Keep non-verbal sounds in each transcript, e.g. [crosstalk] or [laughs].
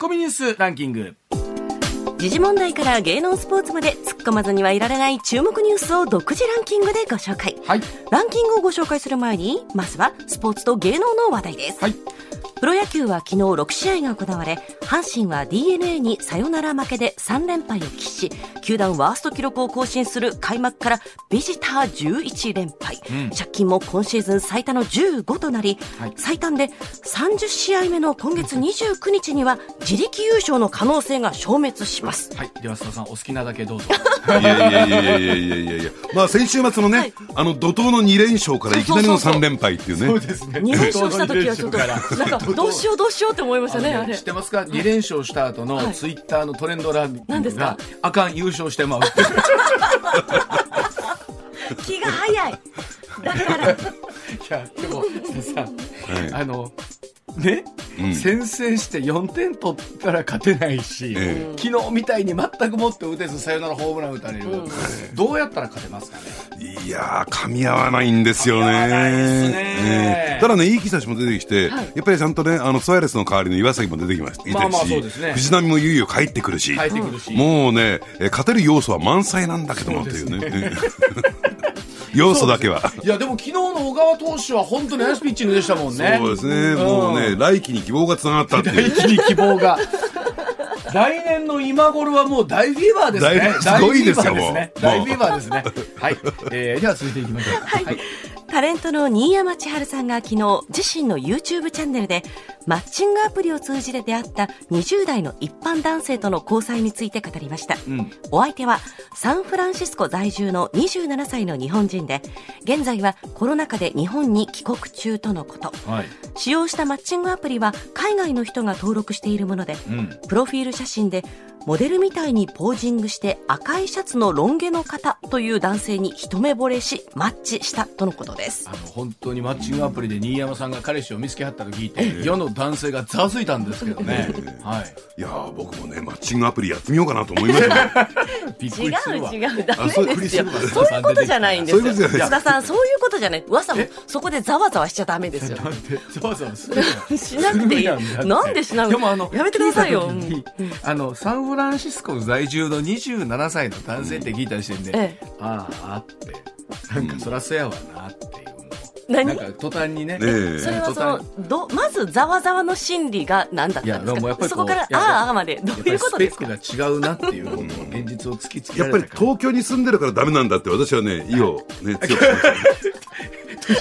コミニュースランキング。時事問題から芸能スポーツまで突っ込まずにはいられない注目ニュースを独自ランキングでご紹介。はい。ランキングをご紹介する前に、まずはスポーツと芸能の話題です。はい。プロ野球は昨日6試合が行われ、阪神は DNA にサヨナラ負けで3連敗を喫し、球団ワースト記録を更新する開幕からビジター11連敗、うん、借金も今シーズン最多の15となり、はい、最短で30試合目の今月29日には自力優勝の可能性が消滅します。はい、では須田さんお好きなだけどうぞ。いやいやいやいやいやいやいやまあ先週末のね、はい、あの怒涛の2連勝からいきなりの3連敗っていうね。そうですね。2連勝した時はちょっとなんか。どうしようどうしようって思いましたね、あれ。知っ。てますか？2連勝した後のはい。ツイッターのトレンドランキングが何ですか？あかん優勝してまうって気が早い。だから、[laughs] いやでも [laughs] さん、はい。あのね、うん。先制して4点取ったら勝てないし、え昨日みたいに全くもって打てずサヨナラホームラン打たれる、どうやったら勝てますかね？いやー、噛み合わないんですよね。ね。ええ。ただね、いい兆しも出てきて、はい。やっぱりちゃんとね、あの、ソアレスの代わりの岩崎も出てきました。まあまあね。藤波もいよいよ帰ってくるし、もうね、え勝てる要素は満載なんだけども、というね。[laughs] 要素だけは。いやでも昨日の小川投手は本当にナイスピッチングでしたもんねそうですね、もうね、来季に希望がつながったっていう。一気に希望が。来年の今頃はもう大フィーバーですね。大すごいですよ大フィーバーですね。もう大フィーバーですね。はい。えー、では続いていきましょう。はい。タレントの新山千春さんが昨日自身の YouTube チャンネルでマッチングアプリを通じて出会った20代の一般男性との交際について語りました、んお相手はサンフランシスコ在住の27歳の日本人で現在はコロナ禍で日本に帰国中とのことはい。使用したマッチングアプリは海外の人が登録しているもので、うん。プロフィール写真でモデルみたいにポージングして赤いシャツのロン毛の方という男性に一目惚れしマッチしたとのことです。あの、本当にマッチングアプリで新山さんが彼氏を見つけはったと聞いて、[laughs] 世の男性がざわついたんですけどね。[laughs] はい。いやー、僕もね、マッチングアプリやってみようかなと思いました。[laughs] びっく違うりするわ。違うダあそうメですよそういうことじゃないんですよ。須田さんそういうことじゃない。噂もそこでざわざわしちゃダメですよ。なんで、ざわざわするのしなくていい。なんでしなくでもあの、やめてくださいよ。あの、サンフランシスコ在住の27歳の男性って聞いた時点で、ええ。ああ、って、なんかそらそやわなっていう。なんか途端にね。ねえ。それはそのどまずざわざわの心理が何だったんですか？そこからあああまでどういうやっぱりスことですかペックが違うなっていうことを現実を突きつけやっぱりられたから。東京に住んでるからダメなんだって私はね、意をね、強くし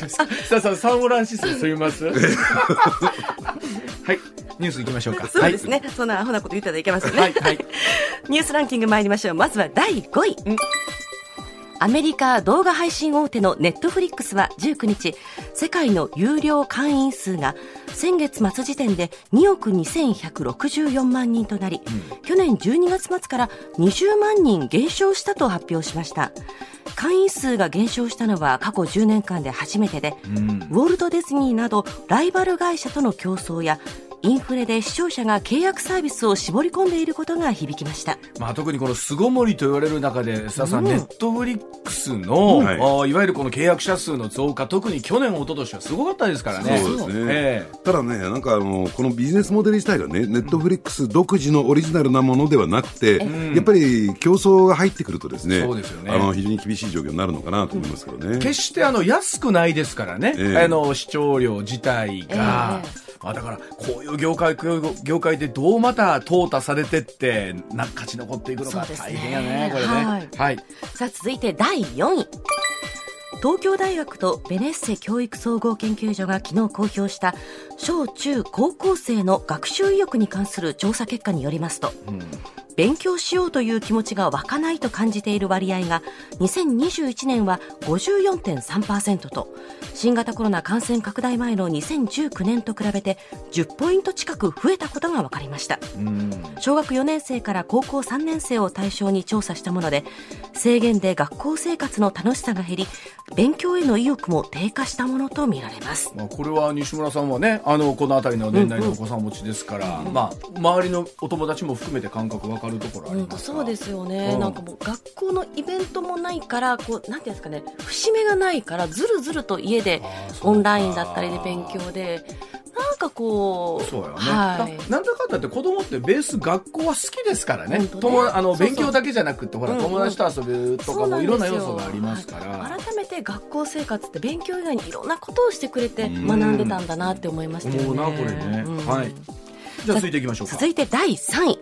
ました。[laughs] さあさあ、サンフランシスコ住みます？[laughs] はい。ニュース行きましょうか。[laughs] そうですね、そんなアホなこと言ったらいけませんね、はい。はい。[laughs] ニュースランキング参りましょう。まずは第5位。アメリカ動画配信大手のネットフリックスは19日、世界の有料会員数が先月末時点で2億2164万人となり、去年12月末から20万人減少したと発表しました。会員数が減少したのは過去10年間で初めてで、うん。ウォルト・ディズニーなどライバル会社との競争やインフレで視聴者が契約サービスを絞り込んでいることが響きました。まあ、特にこの巣ごもりと言われる中で、さあさん、ネットフリックスの、はい。あーいわゆるこの契約者数の増加、特に去年、一昨年はすごかったですからね。そうですね。えただね、なんかあの、このビジネスモデル自体がね、ネットフリックス独自のオリジナルなものではなくて、やっぱり競争が入ってくるとですね、そうですよね。あの、非常に厳しい状況になるのかなと思いますけどね。え決してあの安くないですからね、ええ。あの視聴料自体が。えまあ、だからこういう業界業界でどうまた淘汰されてってな勝ち残っていくのかそうですね。大変やねこれね。はい。はい。さあ続いて第4位。東京大学とベネッセ教育総合研究所が昨日公表した小中高校生の学習意欲に関する調査結果によりますと、勉強しようという気持ちが湧かないと感じている割合が2021年は54.3%と新型コロナ感染拡大前の2019年と比べて10ポイント近く増えたことが分かりました。うん。小学4年生から高校3年生を対象に調査したもので制限で学校生活の楽しさが減り勉強への意欲も低下したものとみられます。まあ、これは西村さんはねあのこの辺りの年代のお子さん持ちですから、まあ、周りのお友達も含めて感覚分かるところありますかそうですよね、うん。なんかもう学校のイベントもないからこうなんていうんですかね節目がないからずるずると家でオンラインだったりで勉強でなんかこうそうよね、はい。ななんだかんだって子供ってベース学校は好きですからね。ね。友あの勉強だけじゃなくってほら、友達と遊ぶとかもいろんな要素がありますから、はい。改めて学校生活って勉強以外にいろんなことをしてくれてうん。学んでたんだなって思いましたよね。思うなこれね。うん。はい。じゃあ続いていきましょうか。続いて第3位。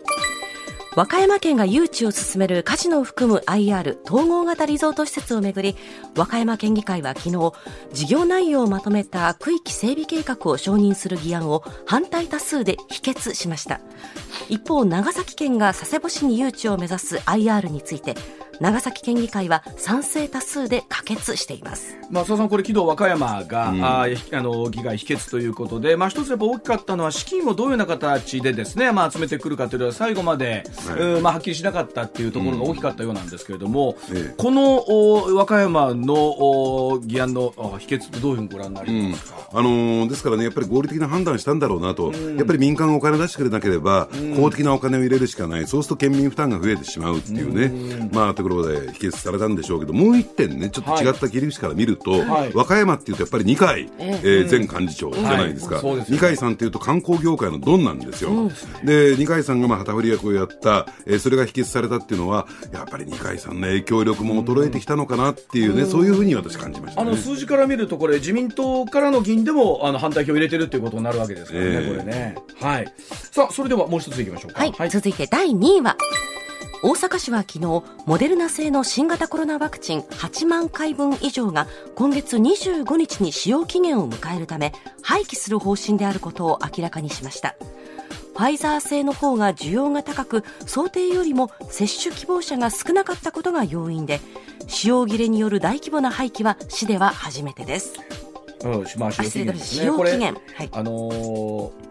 和歌山県が誘致を進めるカジノを含む IR 統合型リゾート施設をめぐり和歌山県議会は昨日事業内容をまとめた区域整備計画を承認する議案を反対多数で否決しました。一方長崎県が佐世保市に誘致を目指す IR について長崎県議会は賛成多数で可決しています。まあ、さん、これ、昨日和歌山が、うん。あーあの議会否決ということで、まあ、一つやっぱ大きかったのは、資金をどういうような形でですね、まあ、集めてくるかというのは、最後まで、はい。うんまあ、はっきりしなかったっていうところが大きかったようなんですけれども、ええ。このお和歌山のお議案のあ否決ってどういうふうにご覧になりうんますか、あのーですからね、やっぱり合理的な判断したんだろうなと、やっぱり民間がお金出してくれなければ、公的なお金を入れるしかない、そうすると県民負担が増えてしまうっていうね、まあ、ところで否決されたんでしょうけど、もう一点ね、ちょっと違った切り口から見ると、はい。和歌山っていうと、やっぱり二階、ええ。ー前幹事長じゃないですか、はい。二階さんっていうと観光業界のドンなんですよ。で、二階さんがまあ旗振り役をやった、えーそれが否決されたっていうのは、やっぱり二階さんの影響力も衰えてきたのかなっていうね、そういうふうに私感じましたね。あの数字から見ると、これ、自民党からの議員でもあの反対票を入れてるっていうことになるわけですからね、ええ。これね。はい。さあ、それではもう一ついきましょうか。はい、続いて第2位は大阪市は昨日モデルナ製の新型コロナワクチン8万回分以上が今月25日に使用期限を迎えるため廃棄する方針であることを明らかにしました。ファイザー製の方が需要が高く想定よりも接種希望者が少なかったことが要因で使用切れによる大規模な廃棄は市では初めてです。うん、まあ、使用期限ですね。使用これ期限はい。あのー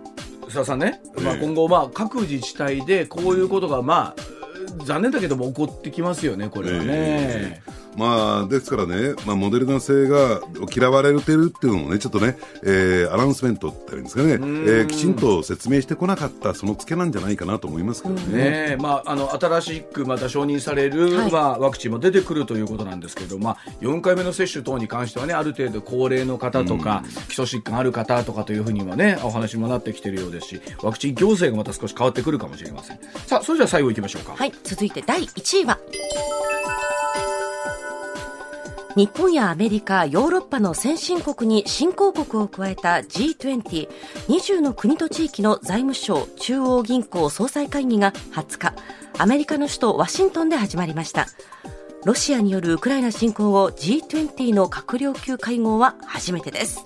須田さんね、まあ、今後、まあ、各自治体でこういうことが、まあ、残念だけども怒ってきますよね、これはね。えまあ、ですからね、まあ、モデルナ製が嫌われてるっていうのもね、ちょっとね、えーアナウンスメントって言うんですかね、えーきちんと説明してこなかった、そのツケなんじゃないかなと思いますけどね。ねえまあ、あの新しくまた承認される、はい。まあ、ワクチンも出てくるということなんですけど、まあ、4回目の接種等に関してはねある程度高齢の方とか、基礎疾患ある方とかというふうにはねお話もなってきているようですしワクチン行政がまた少し変わってくるかもしれません。さあそれじゃあ最後いきましょうか、はい、続いて第1位は日本やアメリカ、ヨーロッパの先進国に新興国を加えた G20、20の国と地域の財務省中央銀行総裁会議が20日、アメリカの首都ワシントンで始まりました。ロシアによるウクライナ侵攻後 G20 の閣僚級会合は初めてです。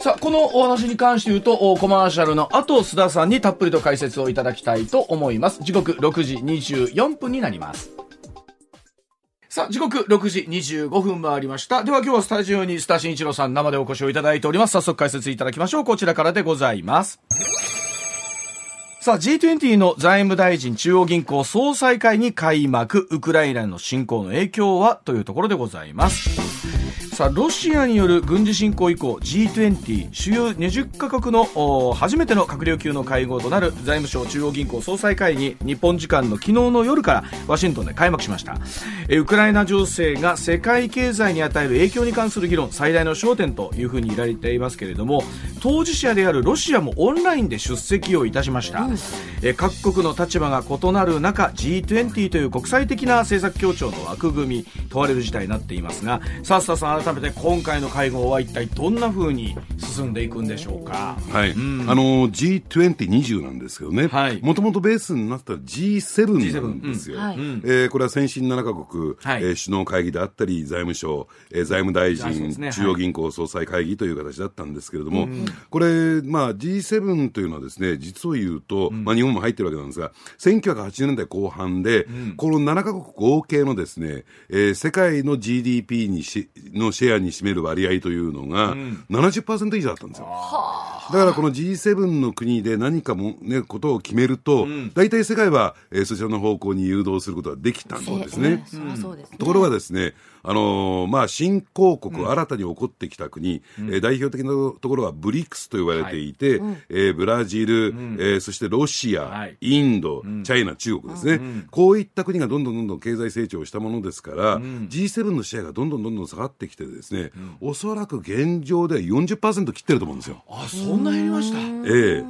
さあこのお話に関して言うとおコマーシャルの後須田さんにたっぷりと解説をいただきたいと思います時刻6時24分になりますさあ、時刻6時25分回りました。では今日はスタジオにスタ新一郎さん生でお越しをいただいております。早速解説いただきましょう。こちらからでございます。さあ、G20 の財務大臣中央銀行総裁会に開幕、ウクライナの侵攻の影響は？というところでございます。さあ、ロシアによる軍事侵攻以降、G20 主要20カ国のお初めての閣僚級の会合となる財務省中央銀行総裁会議、日本時間の昨日の夜からワシントンで開幕しました。えウクライナ情勢が世界経済に与える影響に関する議論、最大の焦点というふうに言われていますけれども、当事者であるロシアもオンラインで出席をいたしました。え各国の立場が異なる中、G20 という国際的な政策協調の枠組み、問われる事態になっていますが、さあ、須田さん、改めて今回の会合は一体どんな風に進んでいくんでしょうか？はい。あの、G2020 なんですけどね。はい。もともとベースになった G7 なんですよ。うん。はい。えーこれは先進7カ国、はい。えー首脳会議であったり、財務省、えー財務大臣、ね。はい。中央銀行総裁会議という形だったんですけれども、これ、まあ G7 というのはですね、実を言うと、まあ日本も入ってるわけなんですが、1980年代後半で、この7カ国合計のですね、えー世界の GDP にしのシェアに占める割合というのが、70%以上だったんですよ。だからこの G7 の国で何かも、ね、ことを決めると、大体世界は、えーそちらの方向に誘導することができたんですね。ところがですね、あのーまあ、新興国、新たに起こってきた国、えー代表的なところはブリックスと言われていて、えーブラジル、えーそしてロシア、はい。インド、チャイナ、中国ですね、こういった国がどんどんどんどん経済成長したものですから、G7 のシェアがどんどんどんどん下がってきてですね、おそらく現状では40%切ってると思うんですよ。あ、そうんな減りました？ええ。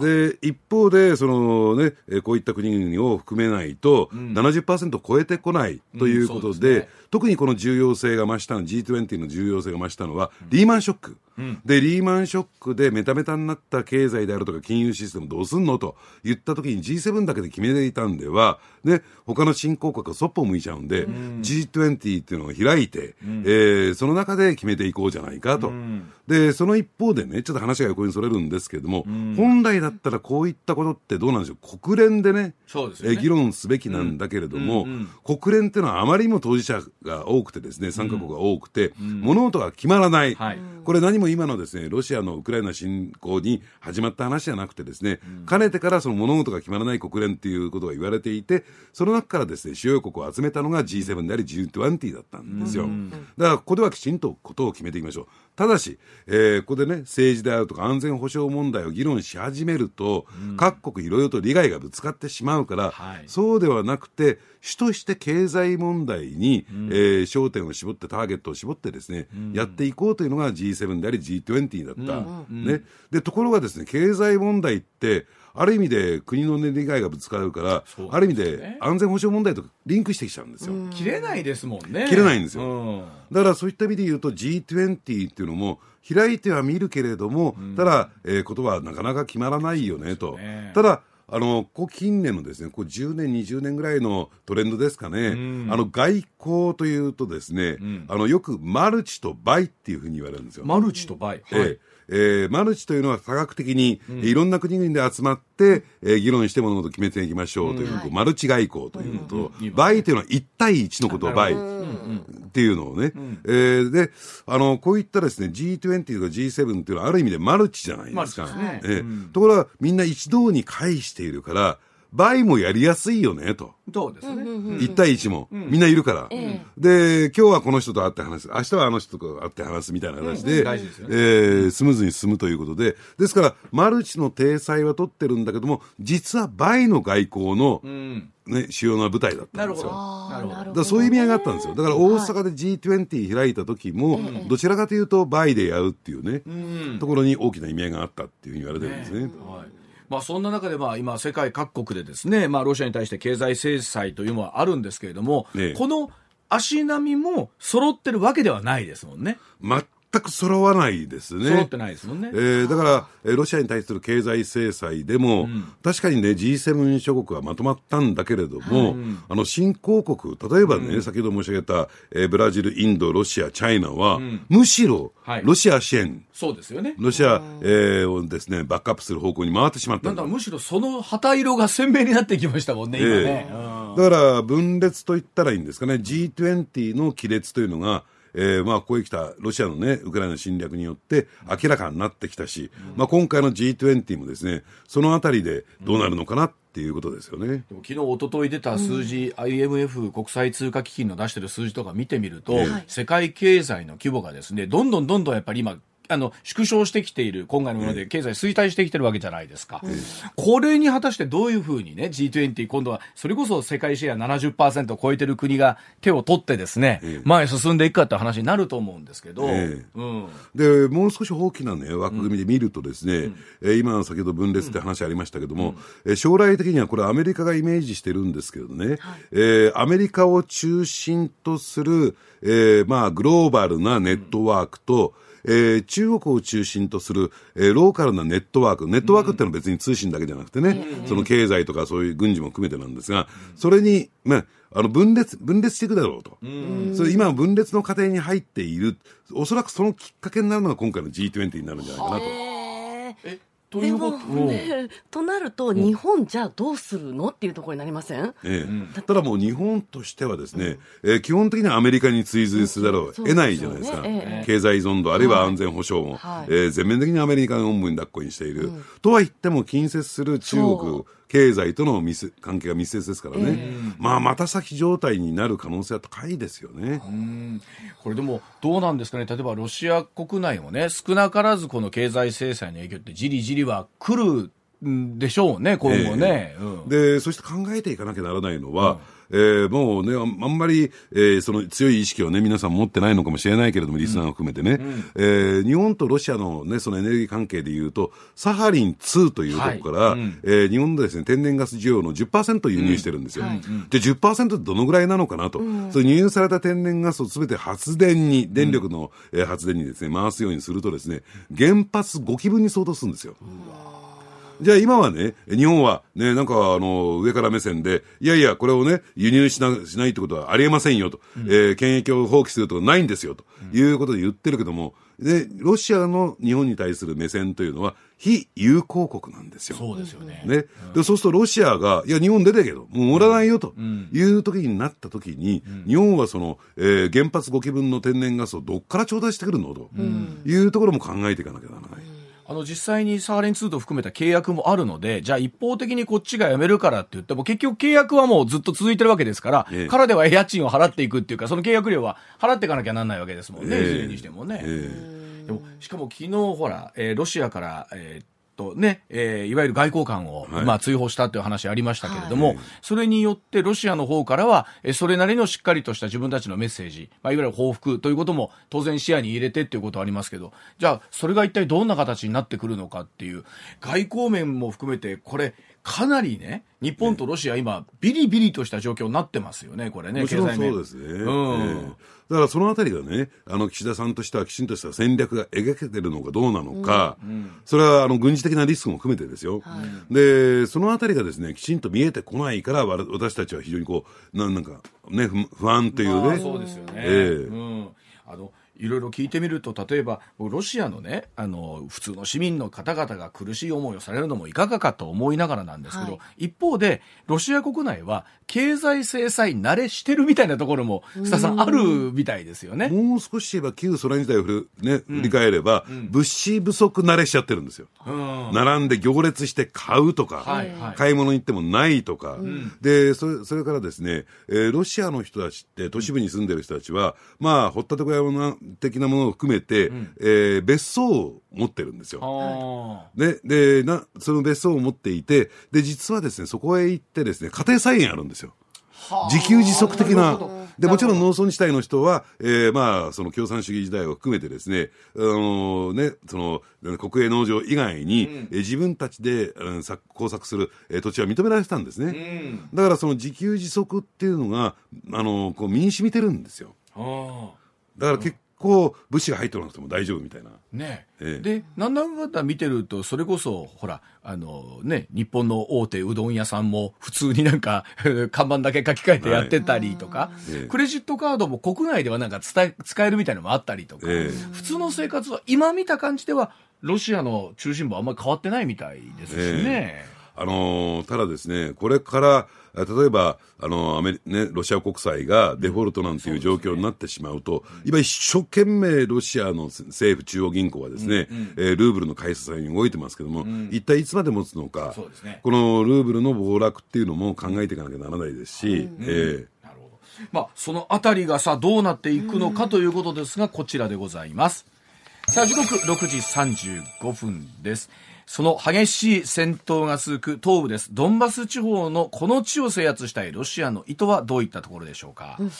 で、一方で、そのね、こういった国々を含めないと、70%超えてこないということで、うんね、特にこの重要性が増したの、G20 の重要性が増したのは、リーマンショック。うん、で、リーマンショックでメタメタになった経済であるとか金融システムどうすんの？と言った時に G7 だけで決めていたんでは、ね、他の新興国がそっぽを向いちゃうんで、うん、G20 っていうのを開いて、うん、えー、その中で決めていこうじゃないかと。うん、で、その一方でね、ちょっと話が横にそれるんですけれども、本来だったらこういったことってどうなんでしょう、国連でね、そうですね。え議論すべきなんだけれども、国連っていうのはあまりにも当事者が多くてですね、参加国が多くて、物事が決まらない。はい、これ何も今のですね、ロシアのウクライナ侵攻に始まった話じゃなくてですね、かねてからその物事が決まらない国連っていうことが言われていて、その中からですね、主要国を集めたのが G7 であり G20 だったんですよ。だからここではきちんとことを決めていきましょう。ただし、えー、ここでね、政治であるとか安全保障問題を議論し始めると、うん、各国いろいろと利害がぶつかってしまうから、はい、そうではなくて、主として経済問題に、うん、えー、焦点を絞って、ターゲットを絞ってですね、うん、やっていこうというのが G7 であり G20 だった。ね。で、ところがですね、経済問題って、ある意味で国の、ね、利害がぶつかるから、ね、ある意味で安全保障問題とリンクしてきちゃうんですよ。切れないですもんね。切れないんですよ。だからそういった意味で言うと G20 っていうのも開いては見るけれども、ただ、えー、ことはなかなか決まらないよねと。ね、ただあのここ近年のですねこう10年、20年ぐらいのトレンドですかね、あの外交というとですね、うん、あのよくマルチとバイっていうふうに言われるんですよ。マルチとバイ、はい、えーえー、マルチというのは多角的に、うん、いろんな国々で集まって、えー、議論して物事を決めていきましょうという、うん、マルチ外交ということ、うん、倍というのは1対1のことを倍。っていうのをね、うん、えー、であのこういったですね G20 とか G7 っていうのはある意味でマルチじゃないですか。ね。えー、ところがみんな一堂に会しているから倍もやりやすいよねと。そうですね。1対1も、みんないるから。で、今日はこの人と会って話す。明日はあの人と会って話すみたいな話で、えスムーズに進むということで、ですから、マルチの体裁は取ってるんだけども、実は倍の外交の、ね、主要な舞台だったんですよ。なるほど。だそういう意味合いがあったんですよ。だから大阪で G20 開いた時も、どちらかというと倍でやるっていうね、ところに大きな意味合いがあったっていうふうに言われてるんですね。はいまあ、そんな中で、まあ、今、世界各国でですね、まあ、ロシアに対して経済制裁というのはあるんですけれども、ね、この足並みも揃ってるわけではないですもんね。全く揃わないですね。揃ってないですもんね。えー、だから、えー、ロシアに対する経済制裁でも、うん、確かにね、G7 諸国はまとまったんだけれども、あの、新興国、例えばね、うん、先ほど申し上げた、えー、ブラジル、インド、ロシア、チャイナは、むしろ、ロシア支援、そうですよね。ロシア、えー、をですね、バックアップする方向に回ってしまったなんだむしろその旗色が鮮明になってきましたもんね、今ね。えー、だから、分裂と言ったらいいんですかね、G20 の亀裂というのが、えー、まあ、ここへ来たロシアのね、ウクライナ侵略によって明らかになってきたし、うん、まあ、今回の G20 もですね、そのあたりでどうなるのかなっていうことですよね。昨日、一昨日出た数字、うん、IMF 国際通貨基金の出してる数字とか見てみると、世界経済の規模がですね、どんどんどんどんやっぱり今、あの縮小してきている今回のもので経済衰退してきてるわけじゃないですか、うん、これに果たしてどういうふうにね G20 今度はそれこそ世界シェア70%を超えてる国が手を取ってですね、前へ進んでいくかって話になると思うんですけど、うん、でもう少し大きな、ね、枠組みで見るとですね、うん、今先ほど分裂って話ありましたけども、うん、将来的にはこれアメリカがイメージしてるんですけどね、はい、えー、アメリカを中心とする、えーまあ、グローバルなネットワークと、えー、中国を中心とする、えー、ローカルなネットワーク、ネットワークっていうのは別に通信だけじゃなくてね、うん、その経済とかそういう軍事も含めてなんですが、それに、まあ、あの分裂、分裂していくだろうと。うそれ今分裂の過程に入っている、おそらくそのきっかけになるのが今回の G20 になるんじゃないかなと。えということ？ね、となると、日本じゃあどうするのっていうところになりません、ええ、ただもう日本としてはですね、うん、えー、基本的にはアメリカに追随するだろう、得ないじゃないですか、ね。え、経済依存度、あるいは安全保障も、はい、えー、全面的にアメリカの本部に抱っこにしている、うん、とは言っても近接する中国、経済との密関係が密接ですからね、えー、まあ、また先状態になる可能性は高いですよね。これでも、どうなんですかね、例えばロシア国内もね、少なからずこの経済制裁の影響って、じりじりは来るでしょうね、今後ね。えーうん、で、そして考えていかなきゃならないのは、えー、もうね、あんまり、えー、その強い意識をね、皆さん持ってないのかもしれないけれども、リスナーを含めてね、うん、えー、日本とロシアのね、そのエネルギー関係でいうと、サハリン2というところから、はい。うん、えー、日本でですね、天然ガス需要の10%輸入してるんですよ。うん。はい、で、10%ってどのぐらいなのかなと。うん、それ輸入された天然ガスをすべて発電に、電力の、うん、えー、発電にですね、回すようにするとですね、原発5基分に相当するんですよ。じゃあ今はね、日本はね、なんかあの、上から目線で、いやいや、これをね、輸入しなしないってことはありえませんよと、うん、えー、権益を放棄するとかないんですよと、いうことで言ってるけども、で、ロシアの日本に対する目線というのは、非友好国なんですよ。そうですよね。ね。で、そうするとロシアが、いや、日本出てけど、もう盛らないよという時になった時に、日本はその、えー、原発5基分の天然ガスをどっから調達してくるのというところも考えていかなきゃならない。あの実際にサーレン2と含めた契約もあるので、じゃあ一方的にこっちが辞めるからって言っても、結局契約はもうずっと続いてるわけですから、ええ、からでは家賃を払っていくっていうか、その契約料は払っていかなきゃなんないわけですもんね、いずれにしてもね。でもしかも昨日ほら、えー、ロシアから、えー、とね、えー、いわゆる外交官を、はい、まあ、追放したという話ありましたけれども、はい、それによってロシアの方からは、えそれなりのしっかりとした自分たちのメッセージ、まあ、いわゆる報復ということも当然視野に入れてっていうことはありますけど、じゃあ、それが一体どんな形になってくるのかっていう、外交面も含めて、これ、かなりね、日本とロシア、今、ビリビリとした状況になってますよね、これね、もちろんそうですね。うん、えー、だからそのあたりがね、あの岸田さんとしてはきちんとした戦略が描けてるのかどうなのか、うん、それはあの軍事的なリスクも含めてですよ。はい、で、そのあたりがですね、きちんと見えてこないから、私たちは非常にこう、なんか、ね、不安というね。そうですよね。えー、うんあのいろいろ聞いてみると例えばロシアのねあの普通の市民の方々が苦しい思いをされるのもいかがかと思いながらなんですけど、はい、一方でロシア国内は経済制裁慣れしてるみたいなところも須田さんあるみたいですよね。もう少し言えば旧ソ連時代を振,、ね、振り返れば、うん、物資不足慣れしちゃってるんですよ、うん、並んで行列して買うとか、はいはい、買い物に行ってもないとか、うん、でそれそれからですね、えー、ロシアの人たちって都市部に住んでる人たちは、まあ掘ったて小屋的なものを含めて、うん、えー、別荘を持ってるんですよ。で、でな、その別荘を持っていて、で、実はですね、そこへ行ってですね、家庭菜園あるんですよ。自給自足的な。で、もちろん農村地帯の人は、えー、まあ、その共産主義時代を含めてですね、あのね、その、国営農場以外に、うん、え自分たちで、うん、工作する、えー、土地は認められてたんですね。うん、だからその自給自足っていうのが、あの、こう身に染みてるんですよ。だから結構物資が入ってなくても大丈夫みたいな。ね。ええ、でなんだかんだ見てるとそれこそほらあのね日本の大手うどん屋さんも普通になんか [laughs] 看板だけ書き換えてやってたりとか、はい、クレジットカードも国内ではなんか使え使えるみたいなのもあったりとか、え、普通の生活は今見た感じではロシアの中心部はあんまり変わってないみたいですしね。あのー、ただですね、これから例えば、あの、アメリ、ね、ロシア国債がデフォルトなんていう状況になってしまうと、今一生懸命ロシアの政府中央銀行はですね、うんうん、えー、ルーブルの買い支えに動いてますけども、うん、一体いつまで持つのか、ね、このルーブルの暴落っていうのも考えていかなきゃならないですし、うん、えー。まあ、そのあたりがさ、どうなっていくのかということですが、こちらでございます。さあ、時刻6時35分です。その激しい戦闘が続く東部です。ドンバス地方のこの地を制圧したいロシアの意図はどういったところでしょうか。うん、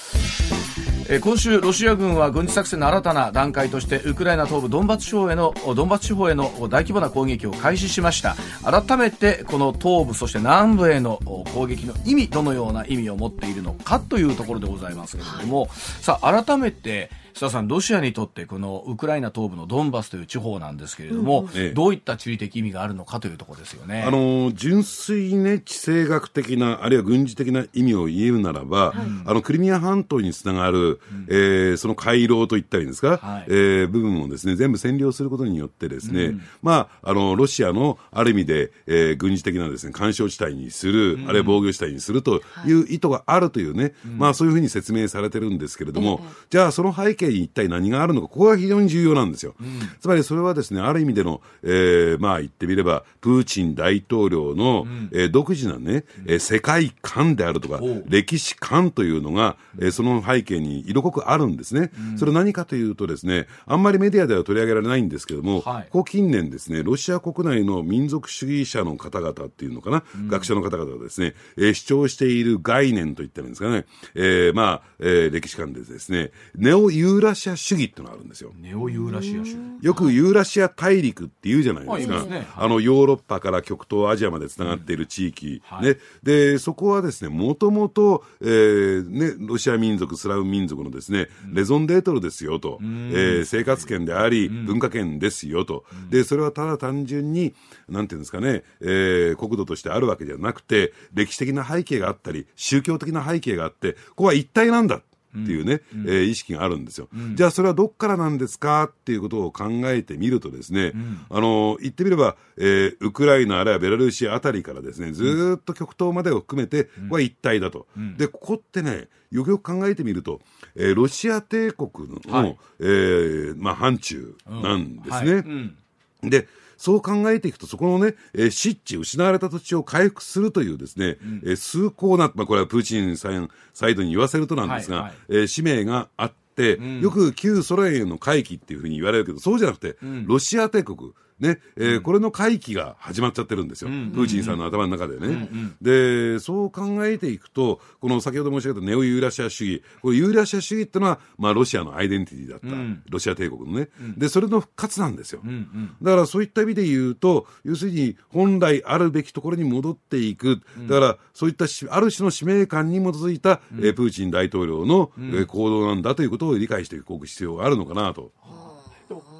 え今週、ロシア軍は軍事作戦の新たな段階として、ウクライナ東部ドンバス地方への、ドンバス地方への大規模な攻撃を開始しました。改めて、この東部、そして南部への攻撃の意味、どのような意味を持っているのかというところでございますけれども、さあ、改めて、須田さん、ロシアにとってこのウクライナ東部のドンバスという地方なんですけれども、うん、どういった地理的意味があるのかというところですよね。あの純粋ね地政学的なあるいは軍事的な意味を言えるならば、はい、あのクリミア半島につながる、うん、えー、その回廊といったらいいんですか、はい、えー、部分をですね全部占領することによってですね、うん、まああのロシアのある意味で、えー、軍事的なですね干渉地帯にする、あるいは防御地帯にするという意図があるというね、まあそういうふうに説明されてるんですけれども、じゃあその背景景に一体何があるのか、ここが非常に重要なんですよ。うん、つまりそれはですね、ある意味での、えー、まあ言ってみれば、プーチン大統領の、うん、えー、独自なね、えー、世界観であるとか、歴史観というのが、えー、その背景に色濃くあるんですね。それ何かというとですね、あんまりメディアでは取り上げられないんですけども、はい、ここ近年ですね、ロシア国内の民族主義者の方々っていうのかな、学者の方々がですね、えー、主張している概念といったらいいんですかね、えー、まあ、えー、歴史観でですね、ネオユーラシア主義っていうのがあるんですよ。ネオユーラシア主義よくユーラシア大陸って言うじゃないですか。あ、ねはい、の、ヨーロッパから極東アジアまでつながっている地域、うんはい、ね。で、そこはですね、もともと、えー、ね、ロシア民族、スラブ民族のですね、レゾンデートルですよと、うん、えー、生活圏であり、うん、文化圏ですよと。で、それはただ単純に、なんていうんですかね、えー、国土としてあるわけじゃなくて、歴史的な背景があったり、宗教的な背景があって、ここは一体なんだ。っていうね、うん、えー、意識があるんですよ、うん、じゃあそれはどっからなんですか？っていうことを考えてみるとですね、うん、あの言ってみれば、えー、ウクライナあるいはベラルーシあたりからですねずっと極東までを含めて、は一体だと、でここってねよくよく考えてみると、えー、ロシア帝国の、はい、えー、まあ、範疇なんですね。はい、でそう考えていくと、そこのね、えー、湿地、失われた土地を回復するというですね、うん、えー、崇高な、まあ、これはプーチンさんサイドに言わせるとなんですが、はいはい、えー、使命があって、うん、よく旧ソ連への回帰っていうふうに言われるけど、そうじゃなくて、うん、ロシア帝国、ねえー、これの回帰が始まっちゃってるんですよ、プーチンさんの頭の中でね。で、そう考えていくと、この先ほど申し上げたネオユーラシア主義、これユーラシア主義っていうのは、まあ、ロシアのアイデンティティだった、ロシア帝国のね、で、それの復活なんですよ。だからそういった意味で言うと、要するに本来あるべきところに戻っていく、だからそういったある種の使命感に基づいた、えー、プーチン大統領の、えー、行動なんだということを理解していく必要があるのかなと。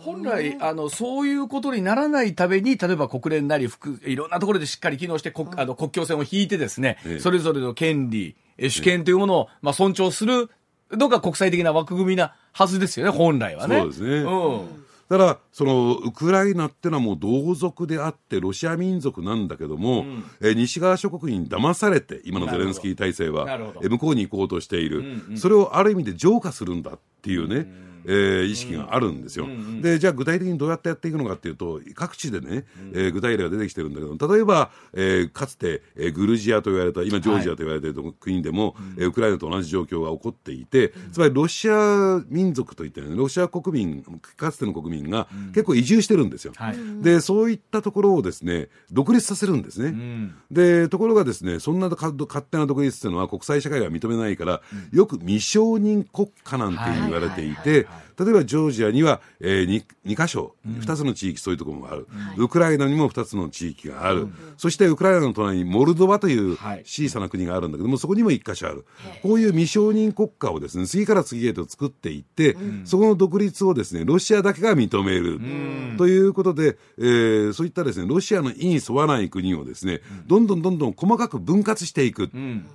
本来、あの、そういうことにならないために、例えば国連なり、いろんなところでしっかり機能して、国あの国境線を引いてですね、それぞれの権利、主権というものを、まあ、尊重するのが国際的な枠組みなはずですよね、本来はね。そうですね。うん。だから、そのウクライナってのはもう同族であって、ロシア民族なんだけども、うん、え西側諸国に騙されて、今のゼレンスキー体制は、え向こうに行こうとしている、うんうん、それをある意味で浄化するんだっていうね。うんえー、意識があるんですよ、でじゃあ具体的にどうやってやっていくのかっていうと各地でね、えー、具体例が出てきてるんだけど例えば、えー、かつて、えー、グルジアと言われた今ジョージアと言われている国でも、はい、ウクライナと同じ状況が起こっていて、つまりロシア民族といって、ね、ロシア国民かつての国民が結構移住してるんですよ、はい、でそういったところをですね独立させるんですね、でところがですねそんな勝手な独立っていうのは国際社会が認めないから、よく未承認国家なんて言われていて、例えばジョージアには、えー、2, 2箇所、2つの地域、そういうところもある、ウクライナにも2つの地域がある、そしてウクライナの隣にモルドバという小さな国があるんだけども、そこにも1箇所ある、こういう未承認国家をですね次から次へと作っていって、そこの独立をですねロシアだけが認める、ということで、えー、そういったですねロシアの意に沿わない国をですね、どんどんどんどん細かく分割していく。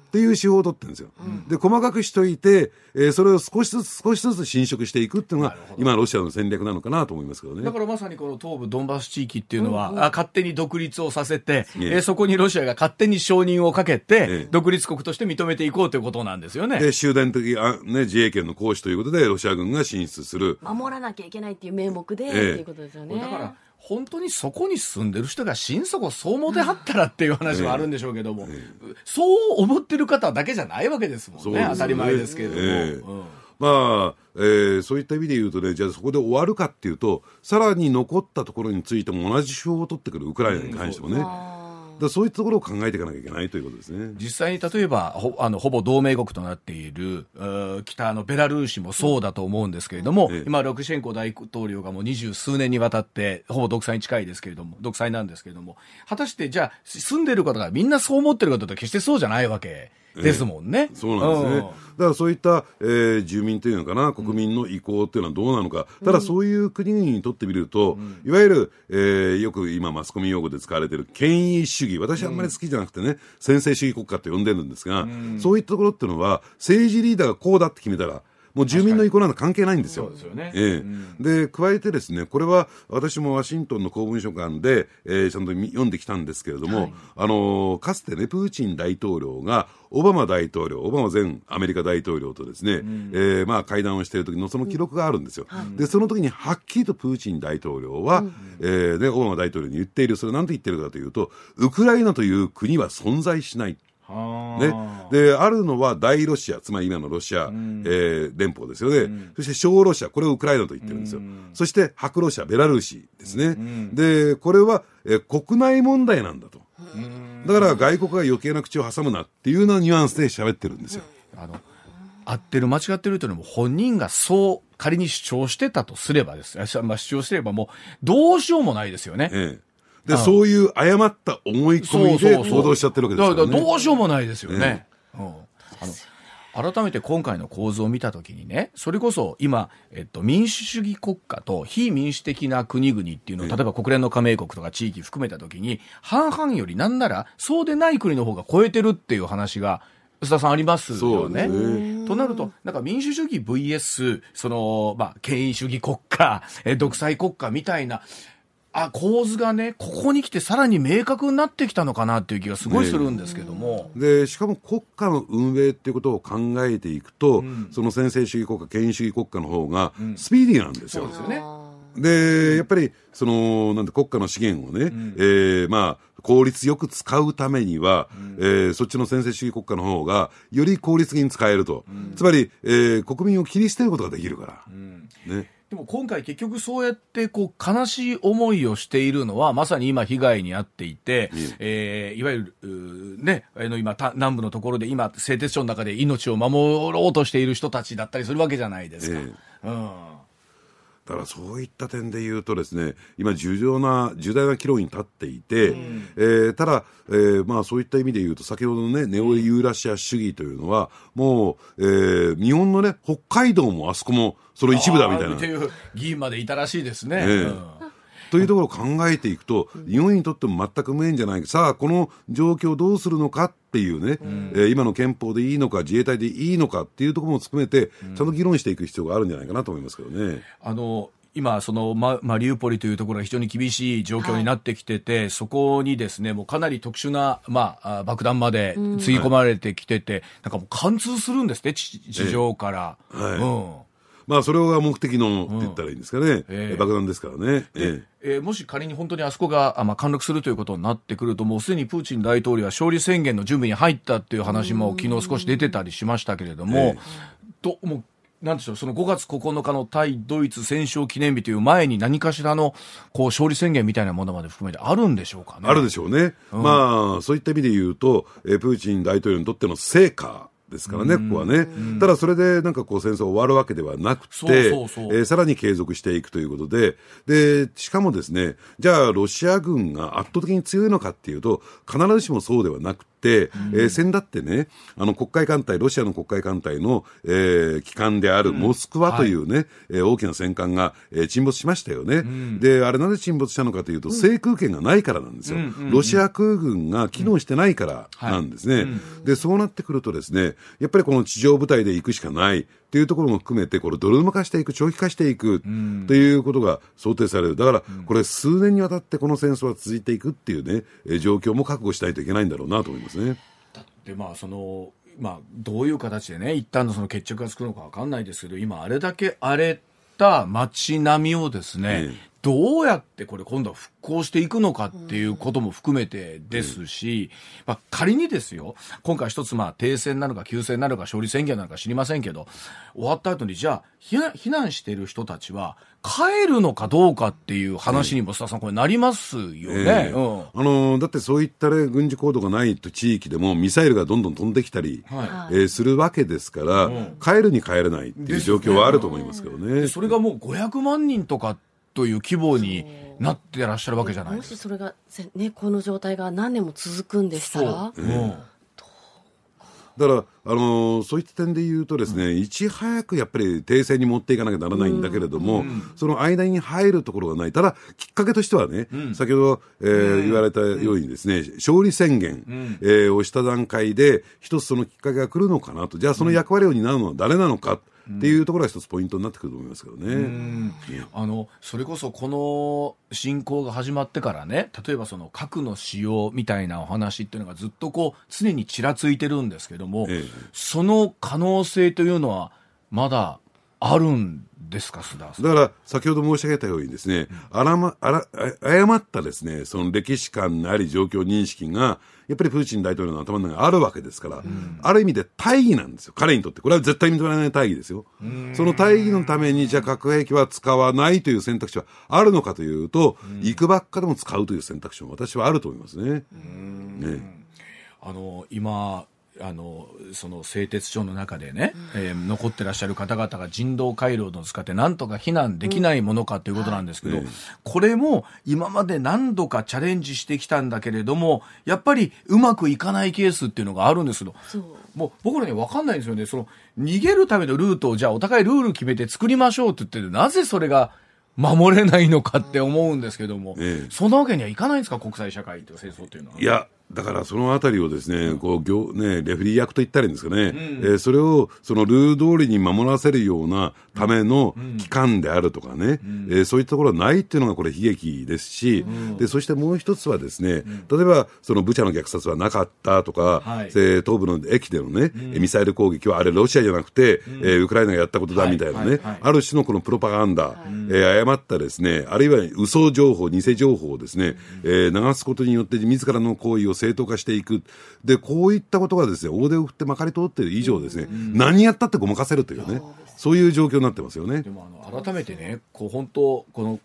っていう手法を取ってるんですよ。で細かくしといて、えー、それを少しずつ少しずつ侵食していくっていうのが今ロシアの戦略なのかなと思いますけどね。だからまさにこの東部ドンバス地域っていうのは、うんうん、勝手に独立をさせて、ええ。そこにロシアが勝手に承認をかけて、え独立国として認めていこうということなんですよね。で集団的あ、ね、自衛権の行使ということでロシア軍が進出する。守らなきゃいけないっていう名目で、えっていうことですよね。だから本当にそこに住んでる人が心底そう思ってはったらっていう話はあるんでしょうけども、ええ、そう思ってる方だけじゃないわけですもんね、ね。当たり前ですけれども。まあ、えー、そういった意味で言うとね、じゃあそこで終わるかっていうと、さらに残ったところについても同じ手法を取ってくるウクライナに関してもね。だそういったところを考えていかなきゃいけないということですね。実際に例えばほあのほぼ同盟国となっている北のベラルーシもそうだと思うんですけれども、ええ、今、ロクシェンコ大統領がもう二十数年にわたってほぼ独裁に近いですけれども独裁なんですけれども果たしてじゃあ住んでる方がみんなそう思ってるかというと決してそうじゃないわけですもんね。そうなんですね。だからそういった、えー、住民というのかな、国民の意向っていうのはどうなのか、ただそういう国々にとってみると、いわゆる、えー、よく今マスコミ用語で使われている権威主義、私はあんまり好きじゃなくてね、専制主義国家って呼んでるんですが、そういったところっていうのは、政治リーダーがこうだって決めたら、もう住民の意向なんて関係ないんですよ。でね。え加えてですね、これは私もワシントンの公文書館で、えー、ちゃんと読んできたんですけれども、はい、あのかつてね、プーチン大統領が、オバマ大統領、オバマ前アメリカ大統領とですね、うん、えー、まあ会談をしている時のその記録があるんですよ。うん、で、その時にはっきりとプーチン大統領は、うん、えー、ね、オバマ大統領に言っている、それなんて言ってるかというと、ウクライナという国は存在しない。ね、であるのは大ロシア、つまり今のロシア、うん、えー、連邦ですよね、うん、そして小ロシア、これをウクライナと言ってるんですよ、うん、そして白ロシア、ベラルーシですね、うん、でこれは、えー、国内問題なんだと、だから外国が余計な口を挟むなっていうようなニュアンスで喋ってるんですよ。あの合ってる間違ってるというのも本人がそう仮に主張してたとすればです、まあ、主張すればもうどうしようもないですよね。ええで、そういう誤った思い込みで行動しちゃってるわけですから、ね、だからどうしようもないですよね。うん、あの改めて今回の構図を見たときにね、それこそ今、えっと、民主主義国家と非民主的な国々っていうのを、例えば国連の加盟国とか地域含めたときに、半々よりなんなら、そうでない国の方が超えてるっていう話が、須田さんありますよね。となると、なんか民主主義 VS、その、まあ、権威主義国家、え独裁国家みたいな、あ構図がね、ここに来てさらに明確になってきたのかなっていう気がすごいするんですけども。ね、で、しかも国家の運営っていうことを考えていくと、うん、その専制主義国家、権威主義国家の方がスピーディーなんですよ。うん、そうですよね。で、やっぱり、その、なんて国家の資源をね、うん、えー、まあ、効率よく使うためには、うん、えー、そっちの専制主義国家の方が、より効率的に使えると。うん、つまり、えー、国民を切り捨てることができるから。うん、ね。でも今回結局そうやってこう悲しい思いをしているのはまさに今被害に遭っていて、うん、えー、いわゆるねあの今南部のところで今製鉄所の中で命を守ろうとしている人たちだったりするわけじゃないですか。えー、うんだからそういった点で言うとですね、今重要な、重大な岐路に立っていて、うん、えー、ただ、えー、まあそういった意味で言うと、先ほどのね、ネオユーラシア主義というのは、もう、えー、日本のね、北海道もあそこもその一部だみたいな。っていう議員までいたらしいですね。えーうんというところを考えていくと、日本にとっても全く無縁じゃない。さあ、この状況をどうするのかっていうね、うん、えー、今の憲法でいいのか、自衛隊でいいのかっていうところも含めて、ちゃんと議論していく必要があるんじゃないかなと思いますけどね。あの今、そのママリウポリというところが非常に厳しい状況になってきてて、はい、そこにですね、もうかなり特殊な、まあ、爆弾までつぎ込まれてきてて、うん、なんかもう貫通するんですね、地上から。はい、うんまあ、それが目的のって言ったらいいんですかね、うん。えー、爆弾ですからね。ええ。ー、もし仮に本当にあそこが、あまあ、陥落するということになってくると、もうすでにプーチン大統領は勝利宣言の準備に入ったっていう話も昨日少し出てたりしましたけれども、えー、ともうなんでしょう、その5月9日の対ドイツ戦勝記念日という前に何かしらのこう勝利宣言みたいなものまで含めてあるんでしょうかね。あるでしょうね。うん、まあ、そういった意味で言うと、えプーチン大統領にとっての成果ですからね、ここはね。ただそれでなんかこう戦争終わるわけではなくて、えさらに継続していくということで、で、しかもですね、じゃあロシア軍が圧倒的に強いのかっていうと、必ずしもそうではなくて、えー、先だってね、あの国海艦隊、ロシアの国海艦隊の、えー、機関であるモスクワというね、うんはい、えー、大きな戦艦が、えー、沈没しましたよね、うん、で、あれなんで沈没したのかというと、制空権がないからなんですよ、ロシア空軍が機能してないからなんですね、はい。で、そうなってくるとですね、やっぱりこの地上部隊で行くしかない。っていうところも含めて、これ、泥沼化していく、長期化していくということが想定される、だから、これ、数年にわたってこの戦争は続いていくっていうね、え状況も覚悟しないといけないんだろうなと思いますね。だってまあそのまあ、どういう形でね、一旦のその決着がつくのか分かんないですけど、今、あれだけ荒れた街並みをですね、どうやってこれ今度は復興していくのかっていうことも含めてですし、まあ、仮にですよ、今回一つまあ停戦なのか休戦なのか勝利宣言なのか知りませんけど、終わった後にじゃあ避難している人たちは帰るのかどうかっていう話にも須田さんこれなりますよね。えーうん、あのだってそういった、ね、軍事行動がないと地域でもミサイルがどんどん飛んできたり、はい、えー、するわけですから、うん、帰るに帰れないっていう状況はあると思いますけどね。ね。それがもう500万人とかという規模になってらっしゃるわけじゃないもしそれが、ね、この状態が何年も続くんでしたら？う。うん。だから、あのー、そういった点で言うとですね、うん、いち早くやっぱり停戦に持っていかなきゃならないんだけれども、うん、その間に入るところがない。ただ、きっかけとしてはね、うん、先ほど、えー、言われたようにですね、勝利宣言、うん、えー、をした段階で、一つそのきっかけが来るのかなと。じゃあその役割を担うのは誰なのか。っていうところが一つポイントになってくると思いますけどね。あのそれこそこの侵攻が始まってからね例えばその核の使用みたいなお話っていうのがずっとこう常にちらついてるんですけども、ええ、その可能性というのはまだあるんですか、須田だから、先ほど申し上げたようにですね、あらま、あら、誤ったですね、その歴史観なり状況認識が、やっぱりプーチン大統領の頭の中にあるわけですから、うん、ある意味で大義なんですよ。彼にとって。これは絶対認められない大義ですよ。その大義のために、じゃあ核兵器は使わないという選択肢はあるのかというと、いくばっかでも使うという選択肢も私はあると思いますね。ねあの、今、あのその製鉄所の中でね、うん、えー、残ってらっしゃる方々が人道回廊を使ってなんとか避難できないものかということなんですけど、うんはい、これも今まで何度かチャレンジしてきたんだけれどもやっぱりうまくいかないケースっていうのがあるんですけどもう僕らに分かんないんですよね。その逃げるためのルートをじゃあお互いルール決めて作りましょうって言ってなぜそれが守れないのかって思うんですけども、ええ、そんなわけにはいかないんですか？国際社会と戦争っていうのは。いやだからそのあたりをですね、こう、業、ね、レフリー役と言ったらいいんですかね、うん、えー、それを、そのルール通りに守らせるようなための機関であるとかね、うん、えー、そういったところはないっていうのがこれ悲劇ですし、うん、で、そしてもう一つはですね、例えば、そのブチャの虐殺はなかったとか、はい、えー、東部の駅でのね、ミサイル攻撃はあれロシアじゃなくて、うん、えー、ウクライナがやったことだみたいなね、はい。はい、ある種のこのプロパガンダ、はい、えー、誤ったですね、あるいは嘘情報、偽情報をですね、えー、流すことによって自らの行為を正当化していくで、こういったことがですね、大手を振ってまかり通っている以上ですね、うん、何やったってごまかせるというね、そういう状況になってますよね。でもあの改めてね、こう本当、この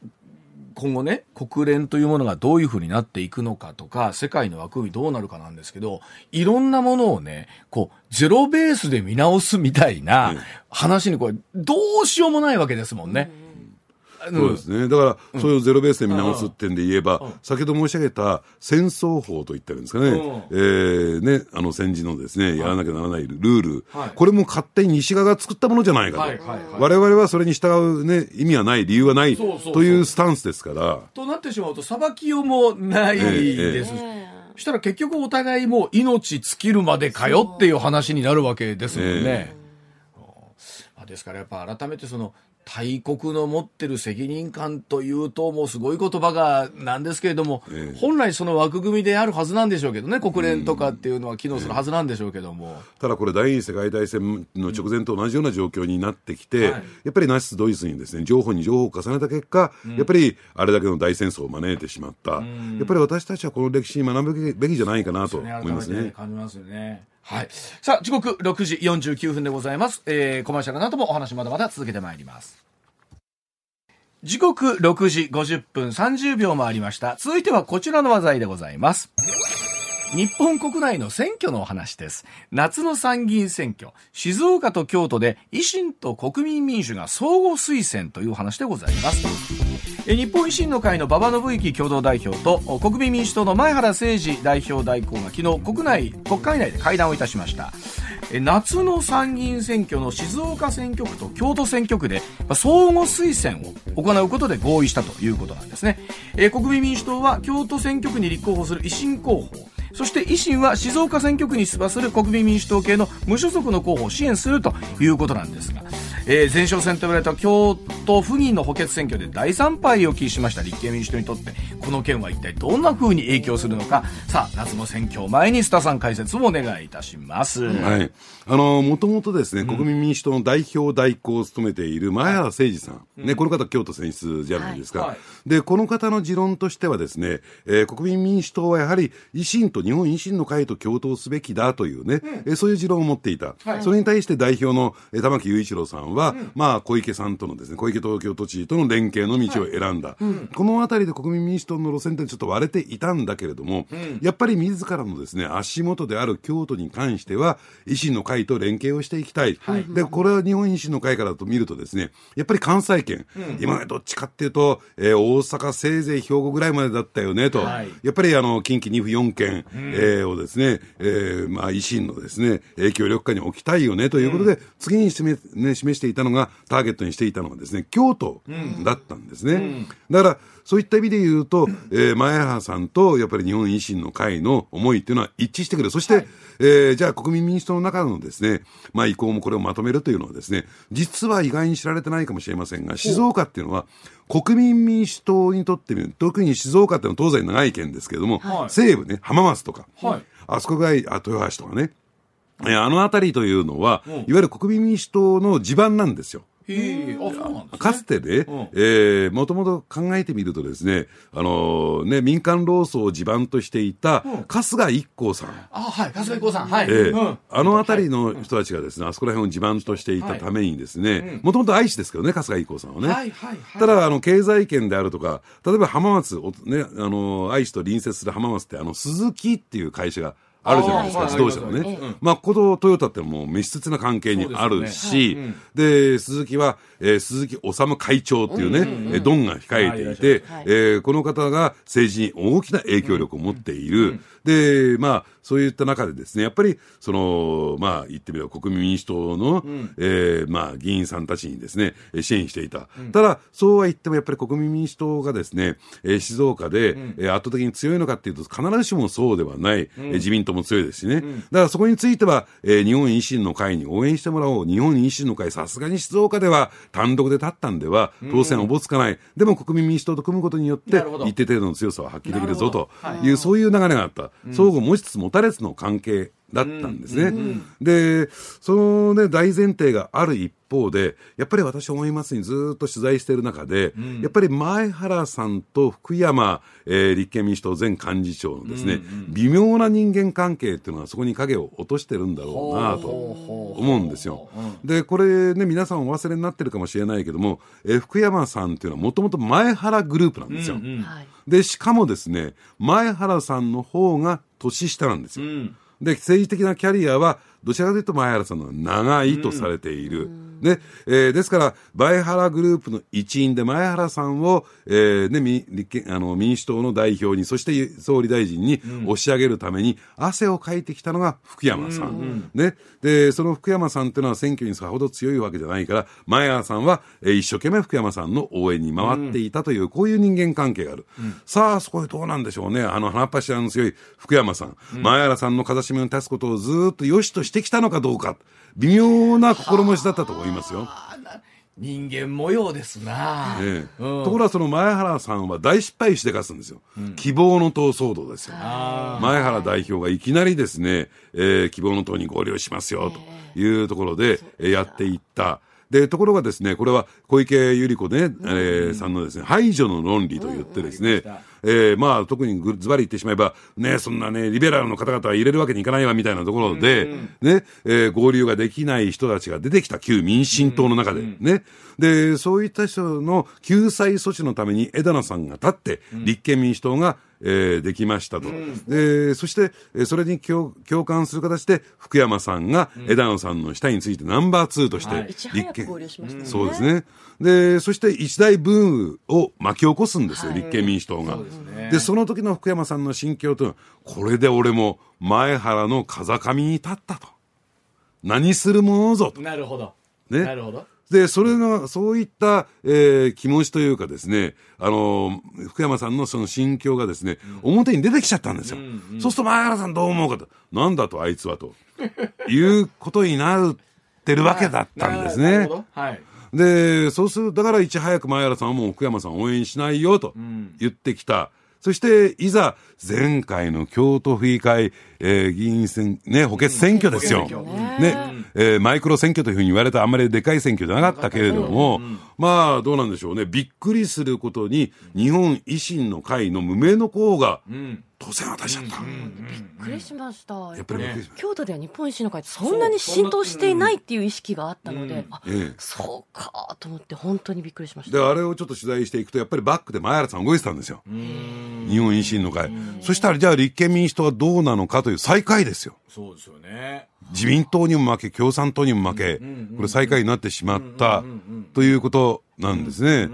今後ね、国連というものがどういうふうになっていくのかとか、世界の枠組みどうなるかなんですけど、いろんなものをね、こう、ゼロベースで見直すみたいな話にこれ、どうしようもないわけですもんね。うんそうですね。だから、そういうゼロベースで見直すってんで言えば、先ほど申し上げた戦争法といったんですかね、えー、ね、あの戦時のですね、やらなきゃならないルール、これも勝手に西側が作ったものじゃないかと。我々はそれに従うね、意味はない、理由はないというスタンスですから。となってしまうと、裁きようもないです。そしたら結局お互いもう命尽きるまでかよっていう話になるわけですもんね。ですからやっぱ改めてその大国の持ってる責任感というと、もうすごい言葉がなんですけれども、え本来その枠組みであるはずなんでしょうけどね、国連とかっていうのは機能するはずなんでしょうけども。ただこれ、第二次世界大戦の直前と同じような状況になってきて、うんはい、やっぱりナチス・ドイツにですね、情報に情報を重ねた結果、うん、やっぱりあれだけの大戦争を招いてしまった。うん、やっぱり私たちはこの歴史に学ぶべきじゃないかなと思いますね。感じますよね。はい。さあ、時刻6時49分でございます。えー、コマーシャルなどもお話まだまだ続けてまいります。時刻6時50分30秒もありました。続いてはこちらの話題でございます。日本国内の選挙のお話です。夏の参議院選挙、静岡と京都で維新と国民民主が相互推薦という話でございます。日本維新の会の馬場信之共同代表と国民民主党の前原誠司代表代行が昨日国内、国会内で会談をいたしました。夏の参議院選挙の静岡選挙区と京都選挙区で相互推薦を行うことで合意したということなんですね。国民民主党は京都選挙区に立候補する維新候補そして維新は静岡選挙区に出馬する国民民主党系の無所属の候補を支援するということなんですが、えー、前哨戦と言われた京都府議の補欠選挙で大惨敗を喫しました。立憲民主党にとってこの件は一体どんな風に影響するのか。さあ夏の選挙を前に須田さん解説もお願いいたします。はい。あの、もともとですね、国民民主党の代表代行を務めている前原誠司さん、ね、この方京都選出じゃないですか。はい。はい、で、この方の持論としてはですね、えー、国民民主党はやはり維新と日本維新の会と共闘すべきだというね、うん、えそういう持論を持っていた。はい、それに対して代表の、え玉木雄一郎さんは、うん、まあ、小池さんとのですね、小池東京都知事との連携の道を選んだ。はいうん、このあたりで国民民主党の路線ってちょっと割れていたんだけれども、やっぱり自らのですね、足元である京都に関しては、維新の会と連携をしていきたい。はい、で、これは日本維新の会からと見るとですね、やっぱり関西圏、今までどっちかっていうと、えー、大阪せいぜい兵庫ぐらいまでだったよねと、やっぱりあの、近畿2府4県、えー、をですね、えー、まあ維新のですね、影響力下に置きたいよねということで、次に示,、ね、示ししていたのが、ターゲットにしていたのがですね、京都だったんですね。うん、だから、そういった意味で言うと、えー、前原さんとやっぱり日本維新の会の思いっていうのは一致してくる。そして、はい、えー、じゃあ国民民主党の中のですね、まあ意向もこれをまとめるというのはですね、実は意外に知られてないかもしれませんが、静岡っていうのは、国民民主党にとってみる特に静岡っていうのは東西長い県ですけれども、はい、西部ね、浜松とか、はい、あそこがあ豊橋とかね、あの辺りというのは、いわゆる国民民主党の地盤なんですよ。かつてね、うん、えー、もともと考えてみるとですね、あのー、ね、民間労組を地盤としていた、春日一行さん。あ、はい、春日一行さん。はい。えー、うん、あの辺りの人たちがですね、あそこら辺を地盤としていたためにですね、もともと愛知ですけどね、春日一行さんはね。はいはいはい、ただ、あの、経済圏であるとか、例えば浜松、ね、あの、愛知と隣接する浜松って、あの、鈴木っていう会社が、あるじゃないですか、自動車のね。まあ、このトヨタってもう密接な関係にあるし、で、鈴木は、えー、鈴木治会長っていうね、うん、ドンが控えていて、えー、この方が政治に大きな影響力を持っている。で、まあ、そういった中でですね、やっぱり、その、まあ、言ってみれば国民民主党の、うん、えー、まあ、議員さんたちにですね、支援していた。うん、ただ、そうは言っても、やっぱり国民民主党がですね、えー、静岡で、うん、えー、圧倒的に強いのかっていうと、必ずしもそうではない、うん、えー、自民党も強いですしね。だからそこについては、えー、日本維新の会に応援してもらおう。日本維新の会、さすがに静岡では単独で立ったんでは、当選おぼつかない。でも国民民主党と組むことによって、一定程度の強さを発揮できるぞという、そういう流れがあった。相互持ちつ持たれつの関係。だったんですね。うんうん、で、そのね、大前提がある一方で、やっぱり私思いますにずっと取材している中で、うん、やっぱり前原さんと福山、えー、立憲民主党前幹事長のですね、うんうん、微妙な人間関係っていうのはそこに影を落としてるんだろうなと思うんですよ。で、これね、皆さんお忘れになってるかもしれないけども、えー、福山さんっていうのはもともと前原グループなんですよ。うんうん、で、しかもですね、前原さんの方が年下なんですよ。で、政治的なキャリアは、どちらかというと前原さんの長いとされている。うんね、えー、ですから、前原グループの一員で前原さんを、えー、ね、立憲、あの、民主党の代表に、そして総理大臣に押し上げるために、汗をかいてきたのが福山さん。うんうん、ね。で、その福山さんっていうのは選挙にさほど強いわけじゃないから、前原さんは、えー、一生懸命福山さんの応援に回っていたという、うん、こういう人間関係がある。うん、さあ、そこでどうなんでしょうね。あの、鼻っ柱の強い福山さん。前原さんの風下に立つことをずっと良しとしてきたのかどうか。微妙な心持ちだったと思いますよ。人間模様ですな、ねうん、ところがその前原さんは大失敗してかすんですよ、うん、希望の党騒動ですよ。前原代表がいきなりですね、えー、希望の党に合流しますよというところで、えー、やっていった。で、ところがですね、これは小池百合子ね、えー、さんのですね、排除の論理と言ってですね、えー、まあ、特にズバリ言ってしまえば、ね、そんなね、リベラルの方々は入れるわけにいかないわ、みたいなところで、ね、えー、合流ができない人たちが出てきた旧民進党の中で、ね。で、そういった人の救済措置のために枝野さんが立って、立憲民主党が、えー、できましたと。うん、で、そして、それに共共感する形で、福山さんが枝野さんの下についてナンバー2として、立憲、はいね、そうですね。で、そして一大ブームを巻き起こすんですよ、はい、立憲民主党が。で、ね、その時の福山さんの心境というのは、これで俺も前原の風上に立ったと。何するものぞと。なるほど。ね。なるほど。で、それが、そういった、えー、気持ちというかですね、あの、福山さんのその心境がですね、うん、表に出てきちゃったんですよ。うんうん、そうすると前原さんどう思うかと。なんだと、あいつはと。いうことになってるわけだったんですね。はい。で、そうする、だからいち早く前原さんはもう福山さん応援しないよと言ってきた。うんそして、いざ、前回の京都府議会、えー、議員選、ね、補欠選挙ですよ。ね、えー、マイクロ選挙というふうに言われたあんまりでかい選挙じゃなかったけれども、まあ、どうなんでしょうね。びっくりすることに、日本維新の会の無名の候補が、当選渡しちゃった、びっくりしました。やっぱり、ね、京都では日本維新の会ってそんなに浸透していないっていう意識があったので、あ、そうかと思って本当にびっくりしました。で、あれをちょっと取材していくと、やっぱりバックで前原さん動いてたんですよ。日本維新の会。そしたら、じゃあ立憲民主党はどうなのかという最下位ですよ。そうですよね。自民党にも負け、共産党にも負け、これ最下位になってしまったということなんですね。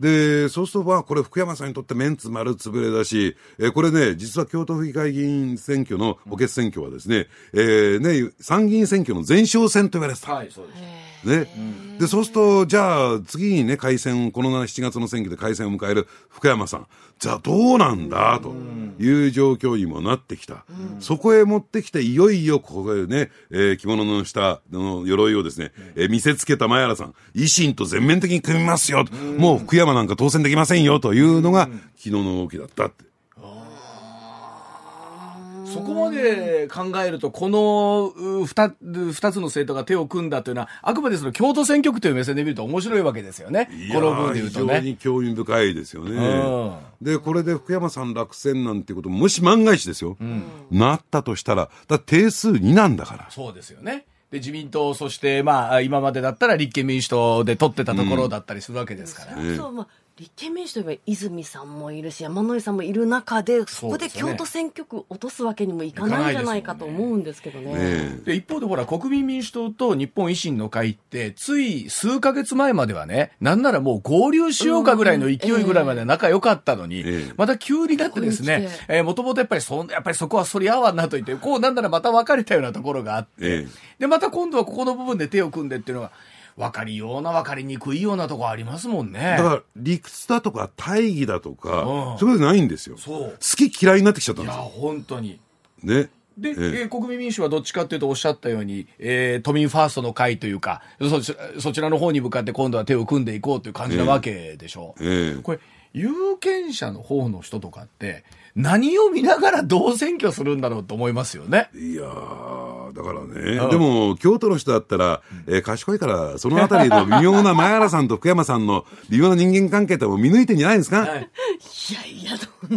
で、そうすると、まあ、これ福山さんにとってメンツ丸つぶれだし、えー、これね、実は京都府議会議員選挙の補欠選挙はですね、えー、ね、参議院選挙の前哨戦と言われてた。はい、そうです。ね。で、そうすると、じゃあ、次にね、改選、この7月の選挙で改選を迎える福山さん。じゃあ、どうなんだ、という状況にもなってきた。そこへ持ってきて、いよいよ、ここでね、えー、着物の下の鎧をですね、えー、見せつけた前原さん。維新と全面的に組みますよ。もう福山なんか当選できませんよ、というのが、昨日の動きだったって。そこまで考えると、この二二つの政党が手を組んだというのは、あくまでその京都選挙区という目線で見ると面白いわけですよね。この分で言うとね。非常に興味深いですよね。で、これで福山さん落選なんてことも、もし万が一ですよ、うん、なったとしたら、だ定数2なんだから。そうですよね。で、自民党、そして、まあ、今までだったら立憲民主党で取ってたところだったりするわけですから。うん、そうまあ立憲民主といえば泉さんもいるし山井さんもいる中でそこで京都選挙区落とすわけにもいかないんじゃないかと思うんですけどね。ねで一方でほら国民民主党と日本維新の会ってつい数か月前まではねなんならもう合流しようかぐらいの勢いぐらいまで仲良かったのに、うんえ。ー、また急になってですねもともとやっぱりそやっぱりそこはそり合わんなと言ってこうなんならまた別れたようなところがあって、えー、でまた今度はここの部分で手を組んでっていうのが分かりような分かりにくいようなとこありますもんね。だから理屈だとか大義だとか、うん、そういうことないんですよ。そう好き嫌いになってきちゃったんですよ。いや、本当に。ね。で、えー、国民民主はどっちかというとおっしゃったように、えー、都民ファーストの会というかそち、そちらの方に向かって今度は手を組んでいこうという感じなわけでしょう。えーえー、これ、有権者の方の人とかって、何を見ながらどう選挙するんだろうと思いますよね。いやだからね、でも、京都の人だったら、えー、賢いから、そのあたりの微 [laughs] 妙な前原さんと福山さんの微妙な人間関係っても見抜いてんじゃないですか、はい、いやい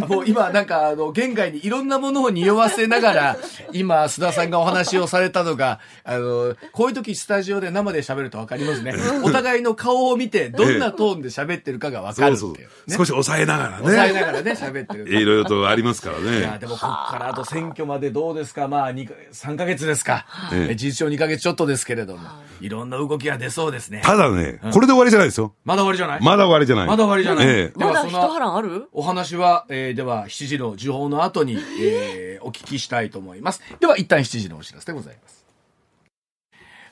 や、もう今、なんか、あの、現外にいろんなものを匂わせながら、[laughs] 今、須田さんがお話をされたのが、あの、こういう時スタジオで生で喋ると分かりますね。お互いの顔を見て、どんなトーンで喋ってるかが分かるっていう、ね、そうそう。少し抑えながらね。抑えながらね、喋ってる。[laughs] いろいろとありますからね。いや、でもここからあと選挙までどうですかまあ、3か月ですか。ええ、事実上2か月ちょっとですけれども、いろんな動きが出そうですね。ただね、これで終わりじゃないですよ。まだ終わりじゃない？まだ終わりじゃない。まだ終わりじゃない？ええ、まだ一波乱ある？お話は、えー、では7時の時報の後に、えー、お聞きしたいと思います。では一旦7時のお知らせでございます。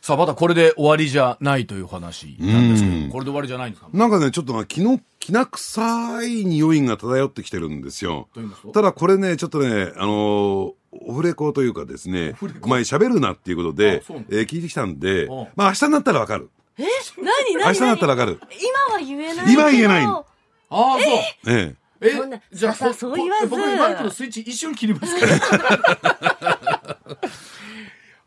さあ、まだこれで終わりじゃないという話なんですけど、これで終わりじゃないんですか？なんかね、ちょっと昨日、きな臭い匂いが漂ってきてるんですよ。ただこれね、ちょっとね、あのー、オフレコというかですね、前喋るなっていうことで、えー、聞いてきたんで、まあ明日になったらわかる。え？何？何？明日になったらわかる。今は言えない今は言えない。ああ、そう。え？え。え、じゃあ、そう言わず。僕マイクのスイッチ一瞬切りますから。[laughs]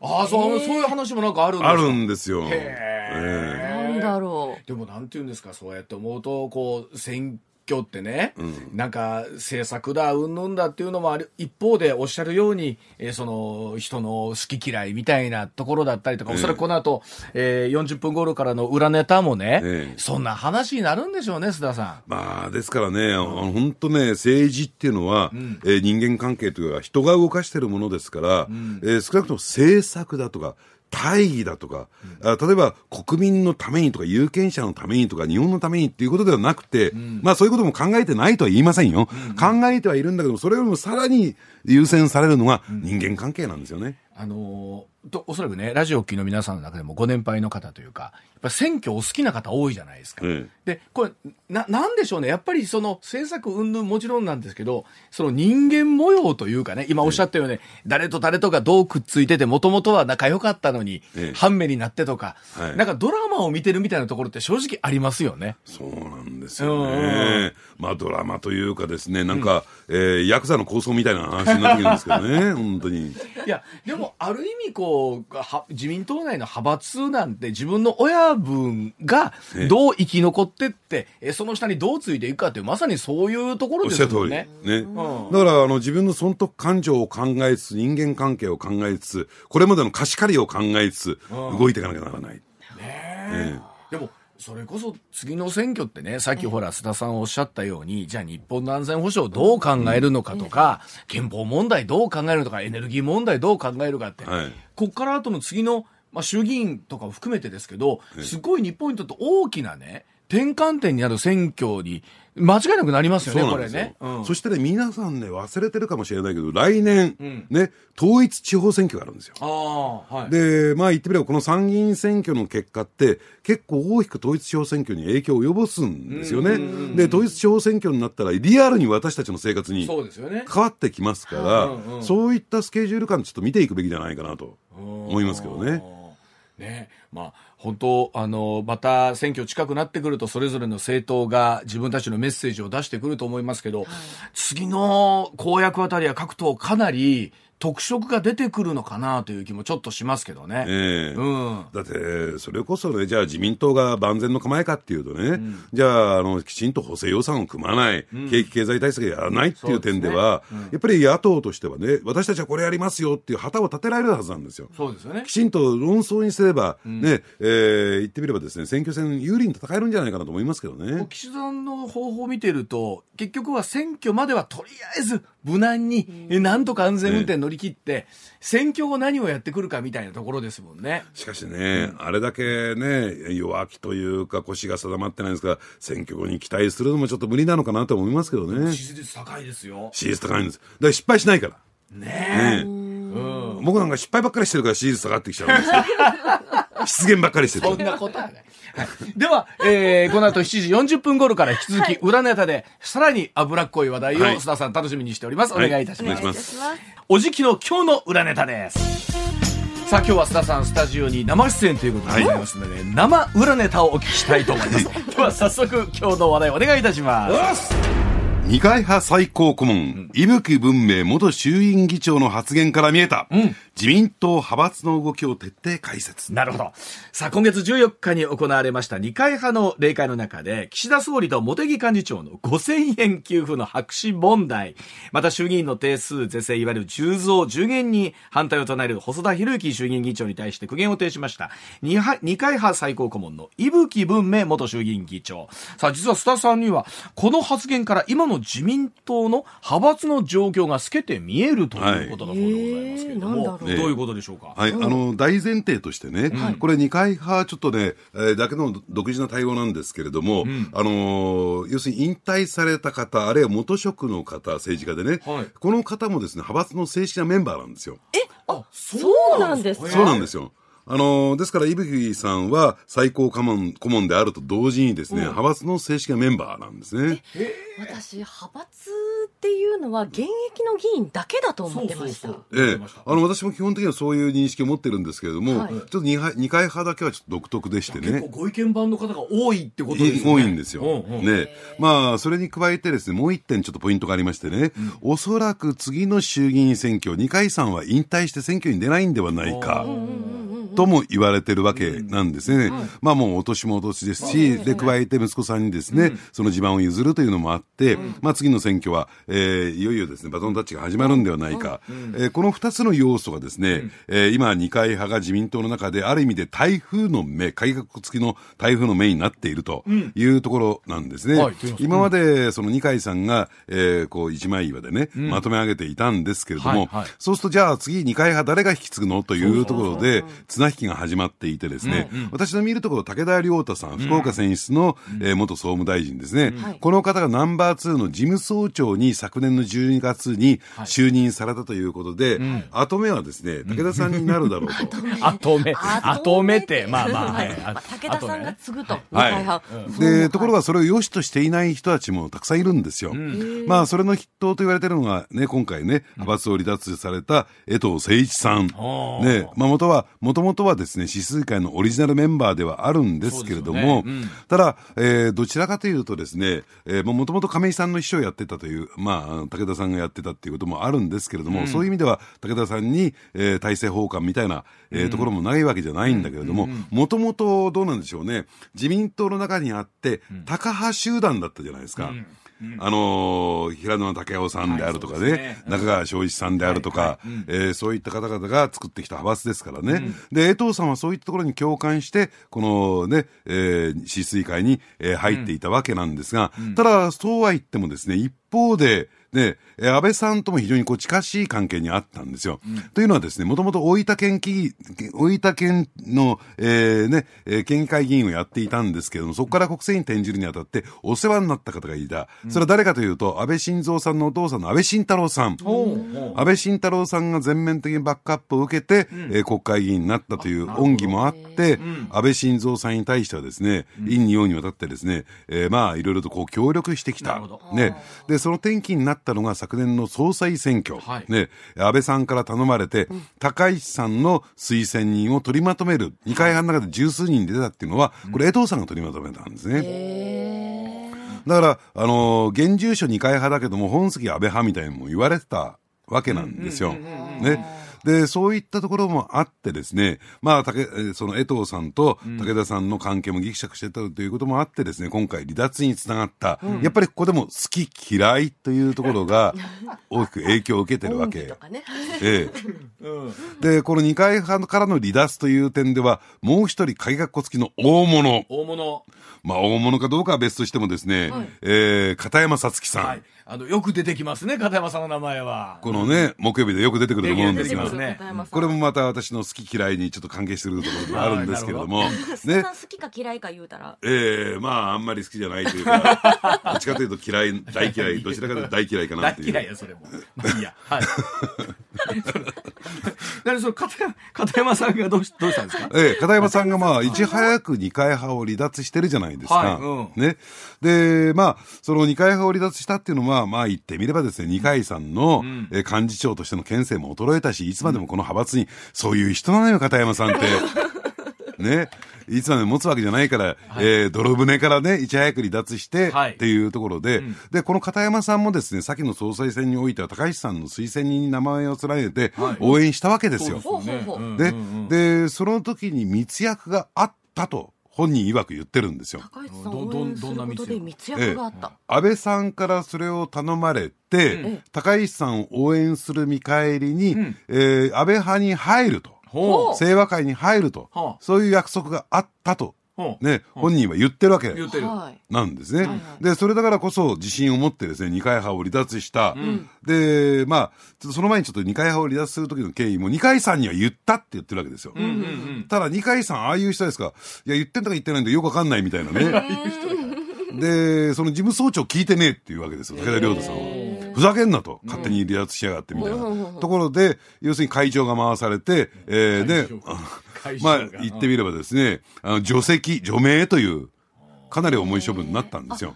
ああ、そう、そういう話もなんかあるんですか？あるんですよ。へえ。なんだろう。でもなんて言うんですか、そうやって思うと、こう、選挙ってね、うん、なんか政策だ、うんぬんだっていうのもある、一方でおっしゃるように、えー、その人の好き嫌いみたいなところだったりとか、えー、おそらくこの後、えー、40分頃からの裏ネタもね、えー、そんな話になるんでしょうね、須田さん。まあ、ですからね、本当ね、政治っていうのは、うん、えー、人間関係というか、人が動かしてるものですから、うん、えー、少なくとも政策だとか、大義だとか、うん、例えば国民のためにとか有権者のためにとか日本のためにっていうことではなくて、うん、まあそういうことも考えてないとは言いませんよ、うん、考えてはいるんだけどそれよりもさらに優先されるのが人間関係なんですよね。あのー、とおそらくねラジオ機の皆さんの中でもご年配の方というかっぱ選挙お好きな方多いじゃないですか。うん、で、これ、な、なんでしょうね。やっぱりその政策云々もちろんなんですけど、その人間模様というかね、今おっしゃったように、うん、誰と誰とかどうくっついてて、もともとは仲良かったのに、うん、半目になってとか、はい、なんかドラマを見てるみたいなところって正直ありますよね。そうなんですよね。まあドラマというかですね、なんか、うん、えー、ヤクザの構想みたいな話になってくるんですけどね、[laughs] 本当に。いや、でもある意味こう、は自民党内の派閥なんて自分の親分がどう生き残ってって、えその下にどうついていくかってまさにそういうところですよね。ね、うん、だからあの自分の損得感情を考えつつ、人間関係を考えつつ、これまでの貸し借りを考えつつ、動いていかなきゃならない。ねえ。でもそれこそ次の選挙ってね、さっきほら、須田さんおっしゃったように、じゃあ日本の安全保障どう考えるのかとか、憲法問題どう考えるのか、エネルギー問題どう考えるかって、はい、こっから後の次のまあ、衆議院とかを含めてですけど、すごい日本にとって大きなね、転換点にある選挙に、間違いなくなりますよね、これね。うん、そしてね、皆さんね、忘れてるかもしれないけど、来年、うん、ね、統一地方選挙があるんですよ。はい、で、まあ言ってみれば、この参議院選挙の結果って、結構大きく統一地方選挙に影響を及ぼすんですよね。で、統一地方選挙になったら、リアルに私たちの生活に変わってきますから、そういったスケジュール感ちょっと見ていくべきじゃないかなと思いますけどね。ね、まあ、本当、あの、また選挙近くなってくると、それぞれの政党が自分たちのメッセージを出してくると思いますけど、はい、次の公約あたりは各党かなり、特色が出てくるのかなという気もちょっとしますけどね。えー、うん、だって、それこそね、じゃあ自民党が万全の構えかっていうとね、うん、じゃああの、きちんと補正予算を組まない、うん、景気経済対策やらないっていう点では、でね、やっぱり野党としてはね、私たちはこれやりますよっていう旗を立てられるはずなんですよ。そうですよね。きちんと論争にすれば、ね、えー、言ってみればですね、選挙戦有利に戦えるんじゃないかなと思いますけどね。岸田さんの方法を見てると、結局は選挙まではとりあえず無難に、なんとか安全運転乗り切って、選挙後何をやってくるかみたいなところですもんね。しかしね、あれだけね、弱気というか腰が定まってないんですが、選挙後に期待するのもちょっと無理なのかなと思いますけどね。支持率高いですよ。支持率高いんです。だから失敗しないから。ねえ。ねうん、僕なんか失敗ばっかりしてるから支持率下がってきちゃうんですよ。[laughs] 失言ばっかりしてる。そんなことはない。では、えー、この後7時40分頃から引き続き裏ネタで、さらに脂っこい話題を須田さん楽しみにしております。お願いいたします。はい、お願いします。おじきの今日の裏ネタです。さあ今日は須田さんスタジオに生出演ということでございますので、はい、生裏ネタをお聞きしたいと思います。では早速今日の話題お願いいたします。二階派最高顧問、伊吹文明元衆院議長の発言から見えた、うん、自民党派閥の動きを徹底解説。なるほど。さあ、今月14日に行われました二階派の例会の中で、岸田総理と茂木幹事長の5000円給付の白紙問題、また衆議院の定数是正いわゆる10増10減に反対を唱える細田博之衆議院議長に対して苦言を呈しました。二階派最高顧問の伊吹文明元衆議院議長。さあ、実は須田さんには、この発言から今の自民党の派閥の状況が透けて見えるということだそうでございますけれども、はい、どういうことでしょうか？はい、あの大前提としてね、これ二階派ちょっとね、えー、だけの独自な対応なんですけれども、うん、あのー、要するに引退された方、あるいは元職の方、政治家でね、はい、この方もですね、派閥の正式なメンバーなんですよ。えあ、そうなんですかそうなんですよ。あのですから、伊吹さんは最高顧問顧問であると同時にですね、うん、派閥の正式なメンバーなんですね。私、派閥っていうのは現役の議員だけだと思ってました。ええ。あの、私も基本的にはそういう認識を持ってるんですけれども、はい、ちょっと二二階派だけはちょっと独特でしてね。結構ご意見番の方が多いってことですね。多いんですよ。うんうん、ね。まあ、それに加えてですね、もう一点ちょっとポイントがありましてね、うん、おそらく次の衆議院選挙、二階さんは引退して選挙に出ないんではないか。うんうんうんとも言われてるわけなんですね。まあもうお年もお年ですし、で、加えて息子さんにですね、その地盤を譲るというのもあって、まあ次の選挙は、えー、いよいよですね、バトンタッチが始まるんではないか。えー、この二つの要素がですね、えー、今二階派が自民党の中である意味で台風の目、改革付きの台風の目になっているというところなんですね。今までその二階さんが、えー、こう一枚岩でね、まとめ上げていたんですけれども、そうするとじゃあ次二階派誰が引き継ぐの？というところで、綱引きが始まっていてですね、うんうん、私の見るところ、武田良太さん、福岡選出の、うん、えー、元総務大臣ですね、うん、この方がナンバー2の事務総長に昨年の12月に就任されたということで、はい、後目はですね、武田さんになるだろうと。[laughs] 後目。後目。って、まあまあ、はい、武田さんが継ぐと。はい。で、ところがそれを良しとしていない人たちもたくさんいるんですよ。まあ、それの筆頭と言われてるのがね、今回ね、派閥を離脱された江藤誠一さん。ね、まあ、元は、もともとはですね、ね、指数会のオリジナルメンバーではあるんですけれども、ね。うん、ただ、えー、どちらかというとですね、えー、もともと亀井さんの秘書をやってたという、まあ、武田さんがやってたっていうこともあるんですけれども、うん、そういう意味では武田さんに、えー、体制奉還みたいな、えー、うん、ところもないわけじゃないんだけれども、もともとどうなんでしょうね、自民党の中にあって、高派集団だったじゃないですか。あのー、平野武夫さんであるとかね、中川昭一さんであるとか、はえー、そういった方々が作ってきた派閥ですからね、うん、で江藤さんはそういったところに共感して、このね、えー、止水会に、えー、入っていたわけなんですが、うん、ただ、そうは言ってもですね、一方で、で、安倍さんとも非常にこう近しい関係にあったんですよ。うん、というのはですね、もともと大分県議、大分県の、えー、ね、県議会議員をやっていたんですけれども、そこから国政に転じるにあたってお世話になった方がいた。それは誰かというと、安倍晋三さんのお父さんの安倍晋太郎さん。安倍晋太郎さんが全面的にバックアップを受けて、うん、えー、国会議員になったという恩義もあって、うん、安倍晋三さんに対してはですね、陰に陽にわたってですね、えー、まあ、いろいろとこう協力してきた。ね。で、その転機になったのが昨年の総裁選挙。はい、ね。安倍さんから頼まれて、高市さんの推薦人を取りまとめる。二階派の中で十数人出たっていうのは、これ江藤さんが取りまとめたんですね。だから、あのー、現住所二階派だけども、本籍安倍派みたいにも言われてたわけなんですよ。ね。で、そういったところもあってですね、まあ、竹、その江藤さんと武田さんの関係もぎくしゃくしてたということもあってですね、今回離脱につながった、うん、やっぱりここでも好き嫌いというところが [laughs] 大きく影響を受けてるわけ。ね、ええ。[laughs] で、この二階派からの離脱という点では、もう一人鍵括弧付きの大物。大物。まあ、大物かどうかは別としてもですね、はい、えー、片山さつきさん。はいあの、よく出てきますね、片山さんの名前は。このね、木曜日でよく出てくると思うんですが、ね、これもまた私の好き嫌いにちょっと関係してるところがあるんですけれども、ね。好きか嫌いか言うたら。ええー、まあ、あんまり好きじゃないというか、[laughs] どっちかというと嫌い、大嫌い、どちらかというと大嫌いかなっていう。大嫌いや、それも。まあいいや。はい。[laughs] 何その片片山さんがどうしどうしたんですか？ええ、片山さんがまあ、いち早く二階派を離脱してるじゃないですか。はいうん、ね。で、まあ、その二階派を離脱したっていうのは、まあ言ってみればですね、二階さんの、え幹事長としての県政も衰えたし、いつまでもこの派閥に、そういう人なのよ、片山さんって。[laughs] ね。いつまでも持つわけじゃないから、はい、えー、泥船からね、いち早く離脱して、っていうところで、うん、で、この片山さんもですね、先の総裁選においては高市さんの推薦人に名前を連ねて、応援したわけですよ。で、で、その時に密約があったと。本人曰く言ってるんですよ。高市さんどどどんな密約密約があった、ええ、安倍さんからそれを頼まれて、うん、高市さんを応援する見返りに、うん、えー、安倍派に入ると。清和会に入ると、そういう約束があったと。ね、本人は言ってるわけ。なんですね。で、それだからこそ自信を持ってですね、二階派を離脱した。で、まあ、その前にちょっと二階派を離脱する時の経緯も、二階さんには言ったって言ってるわけですよ。ただ二階さん、ああいう人ですか、いや、言ってんだか言ってないんでよくわかんないみたいなね。で、その事務総長聞いてねえっていうわけですよ、武田良太さんは。ふざけんなと、勝手に離脱しやがってみたいな。ところで、要するに会長が回されて、えー、で、[laughs] まあ、言ってみればですね、あの、除籍、除名という、かなり重い処分になったんですよ。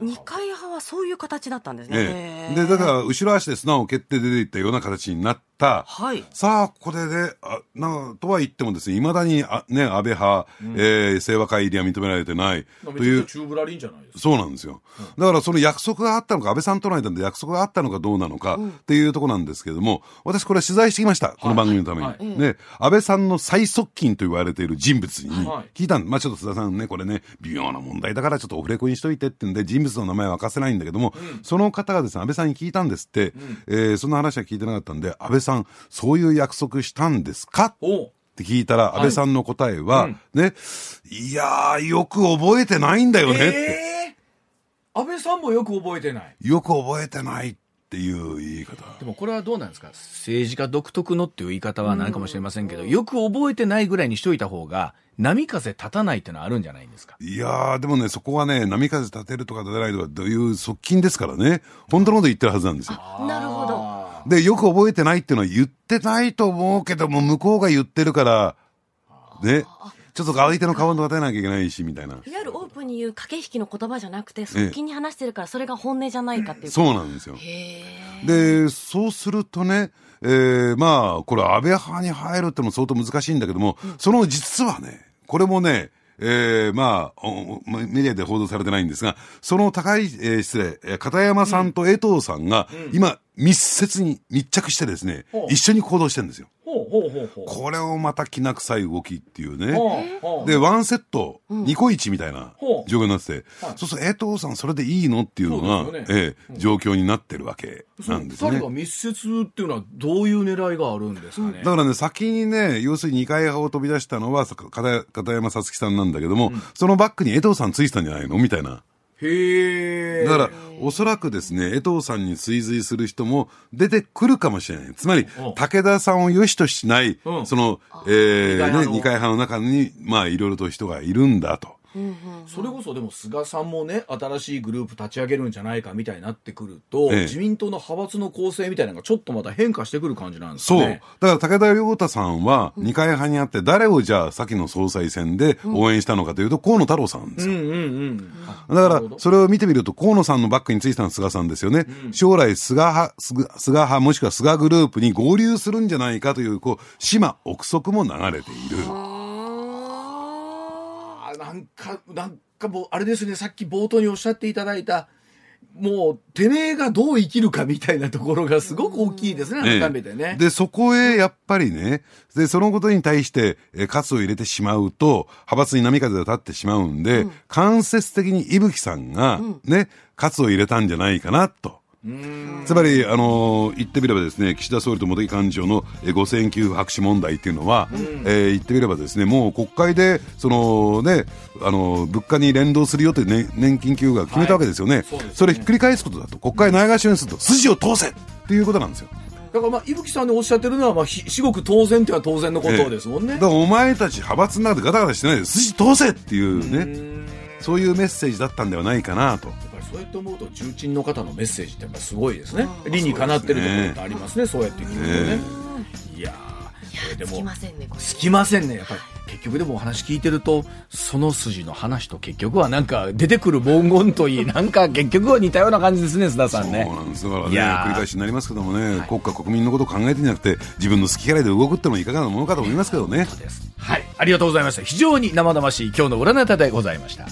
二階派はそういう形だったんですね。で、だから、後ろ足で砂を蹴って出ていったような形になっ。はい。さあ、これで、あなとは言ってもですね、いまだに、あね、安倍派、うん、えー、清和会入りは認められてないという。チューブラリンじゃないですか。そうなんですよ。うん、だからその約束があったのか、安倍さんとの間で約束があったのかどうなのか、っていうところなんですけれども、私これ取材してきました。この番組のために。はいはい、ね、安倍さんの最側近と言われている人物に聞いたん、はい、まあちょっと須田さんね、これね、微妙な問題だからちょっとオフレコにしといてってんで、人物の名前は明かせないんだけども、うん、その方がですね、安倍さんに聞いたんですって、うん、えー、そんな話は聞いてなかったんで、安倍さん、そういういう約束したんですか？って聞いたら、安倍さんの答えは、はい、ね、いやー、よく覚えてないんだよねって、えー？安倍さんもよく覚えてない。よく覚えてないっていう言い方。でもこれはどうなんですか？政治家独特のっていう言い方はないかもしれませんけど、よく覚えてないぐらいにしといた方が、波風立たないってのはあるんじゃないんですか？いやー、でもね、そこはね、波風立てるとか立てないとか、どういう側近ですからね、本当のこと言ってるはずなんですよ。なるほど。で、よく覚えてないっていうのは言ってないと思うけども、向こうが言ってるから、ね。ちょっと相手の顔を立てなきゃいけないし、みたいな。いわゆるオープンに言う駆け引きの言葉じゃなくて、側近に話してるから、それが本音じゃないかっていう。そうなんですよ。で、そうするとね、えー、まあ、これ安倍派に入るっても相当難しいんだけども、うん、その実はね、これもね、えー、まあ、メディアで報道されてないんですが、その高い、えー、失礼、片山さんと江藤さんが、今、密接に密着してですね、一緒に行動してるんですよ。これをまたきな臭い動きっていうね。で、ワンセット、2個1みたいな状況になってて、そうすると、江藤さんそれでいいのっていうのが、ええ、状況になってるわけなんですね。二人が密接っていうのはどういう狙いがあるんですかね？だからね、先にね、要するに二階派を飛び出したのは片山さつきさんなんだけども、そのバックに江藤さんついてたんじゃないの？みたいな。へだから、おそらくですね、江藤さんに追随する人も出てくるかもしれない。つまり、武田さんを良しとしない、うん、その、えー、ね、二階派の中に、まあ、いろいろと人がいるんだと。それこそでも菅さんもね新しいグループ立ち上げるんじゃないかみたいになってくると、ええ、自民党の派閥の構成みたいなのがちょっとまた変化してくる感じなんですね。そう。だから武田良太さんは二階派にあって誰をじゃあ先の総裁選で応援したのかというと、河野太郎さんですよ、うんうんうん、だからそれを見てみると河野さんのバックについたのは菅さんですよね、うん、将来菅派菅派もしくは菅グループに合流するんじゃないかというこう島憶測も流れている。なんか、なんかもう、あれですね、さっき冒頭におっしゃっていただいた、もう、てめえがどう生きるかみたいなところがすごく大きいですね、改めてね。で、そこへやっぱりね、で、そのことに対して、え、喝を入れてしまうと、派閥に波風が立ってしまうんで、うん、間接的に伊吹さんが、ね、喝を入れたんじゃないかな、と。つまり、あの言ってみればですね岸田総理と茂木幹事長の5000給付白紙問題っていうのは、うん、えー、言ってみればですねもう国会でその、ね、あの物価に連動するよという、ね、年金給付が決めたわけですよね。はいそね、それひっくり返すことだと。国会内外主演すると。筋を通せっていうことなんですよ。だからまあ、伊吹さんでおっしゃってるのは、まあ、至極当然っていうのは当然のことですもんね。だからお前たち派閥の中でガタガタしてないで筋通せっていうね、そういうメッセージだったんではないかなと。そうやって思うと重鎮の方のメッセージってやっぱすごいですね理にかなってるところってありますねそうやって聞くとねいやでも、ね、つきませんね、やっぱり。結局でもお話聞いてると、その筋の話と結局はなんか出てくる文言といい、[laughs] なんか結局は似たような感じですね、須田さんね。そうなんです。だからね、繰り返しになりますけどもね、はい、国家国民のことを考えてんじゃなくて、自分の好き嫌いで動くってもいかがなものかと思いますけどね。はい。ありがとうございました。非常に生々しい今日の占い方でございました。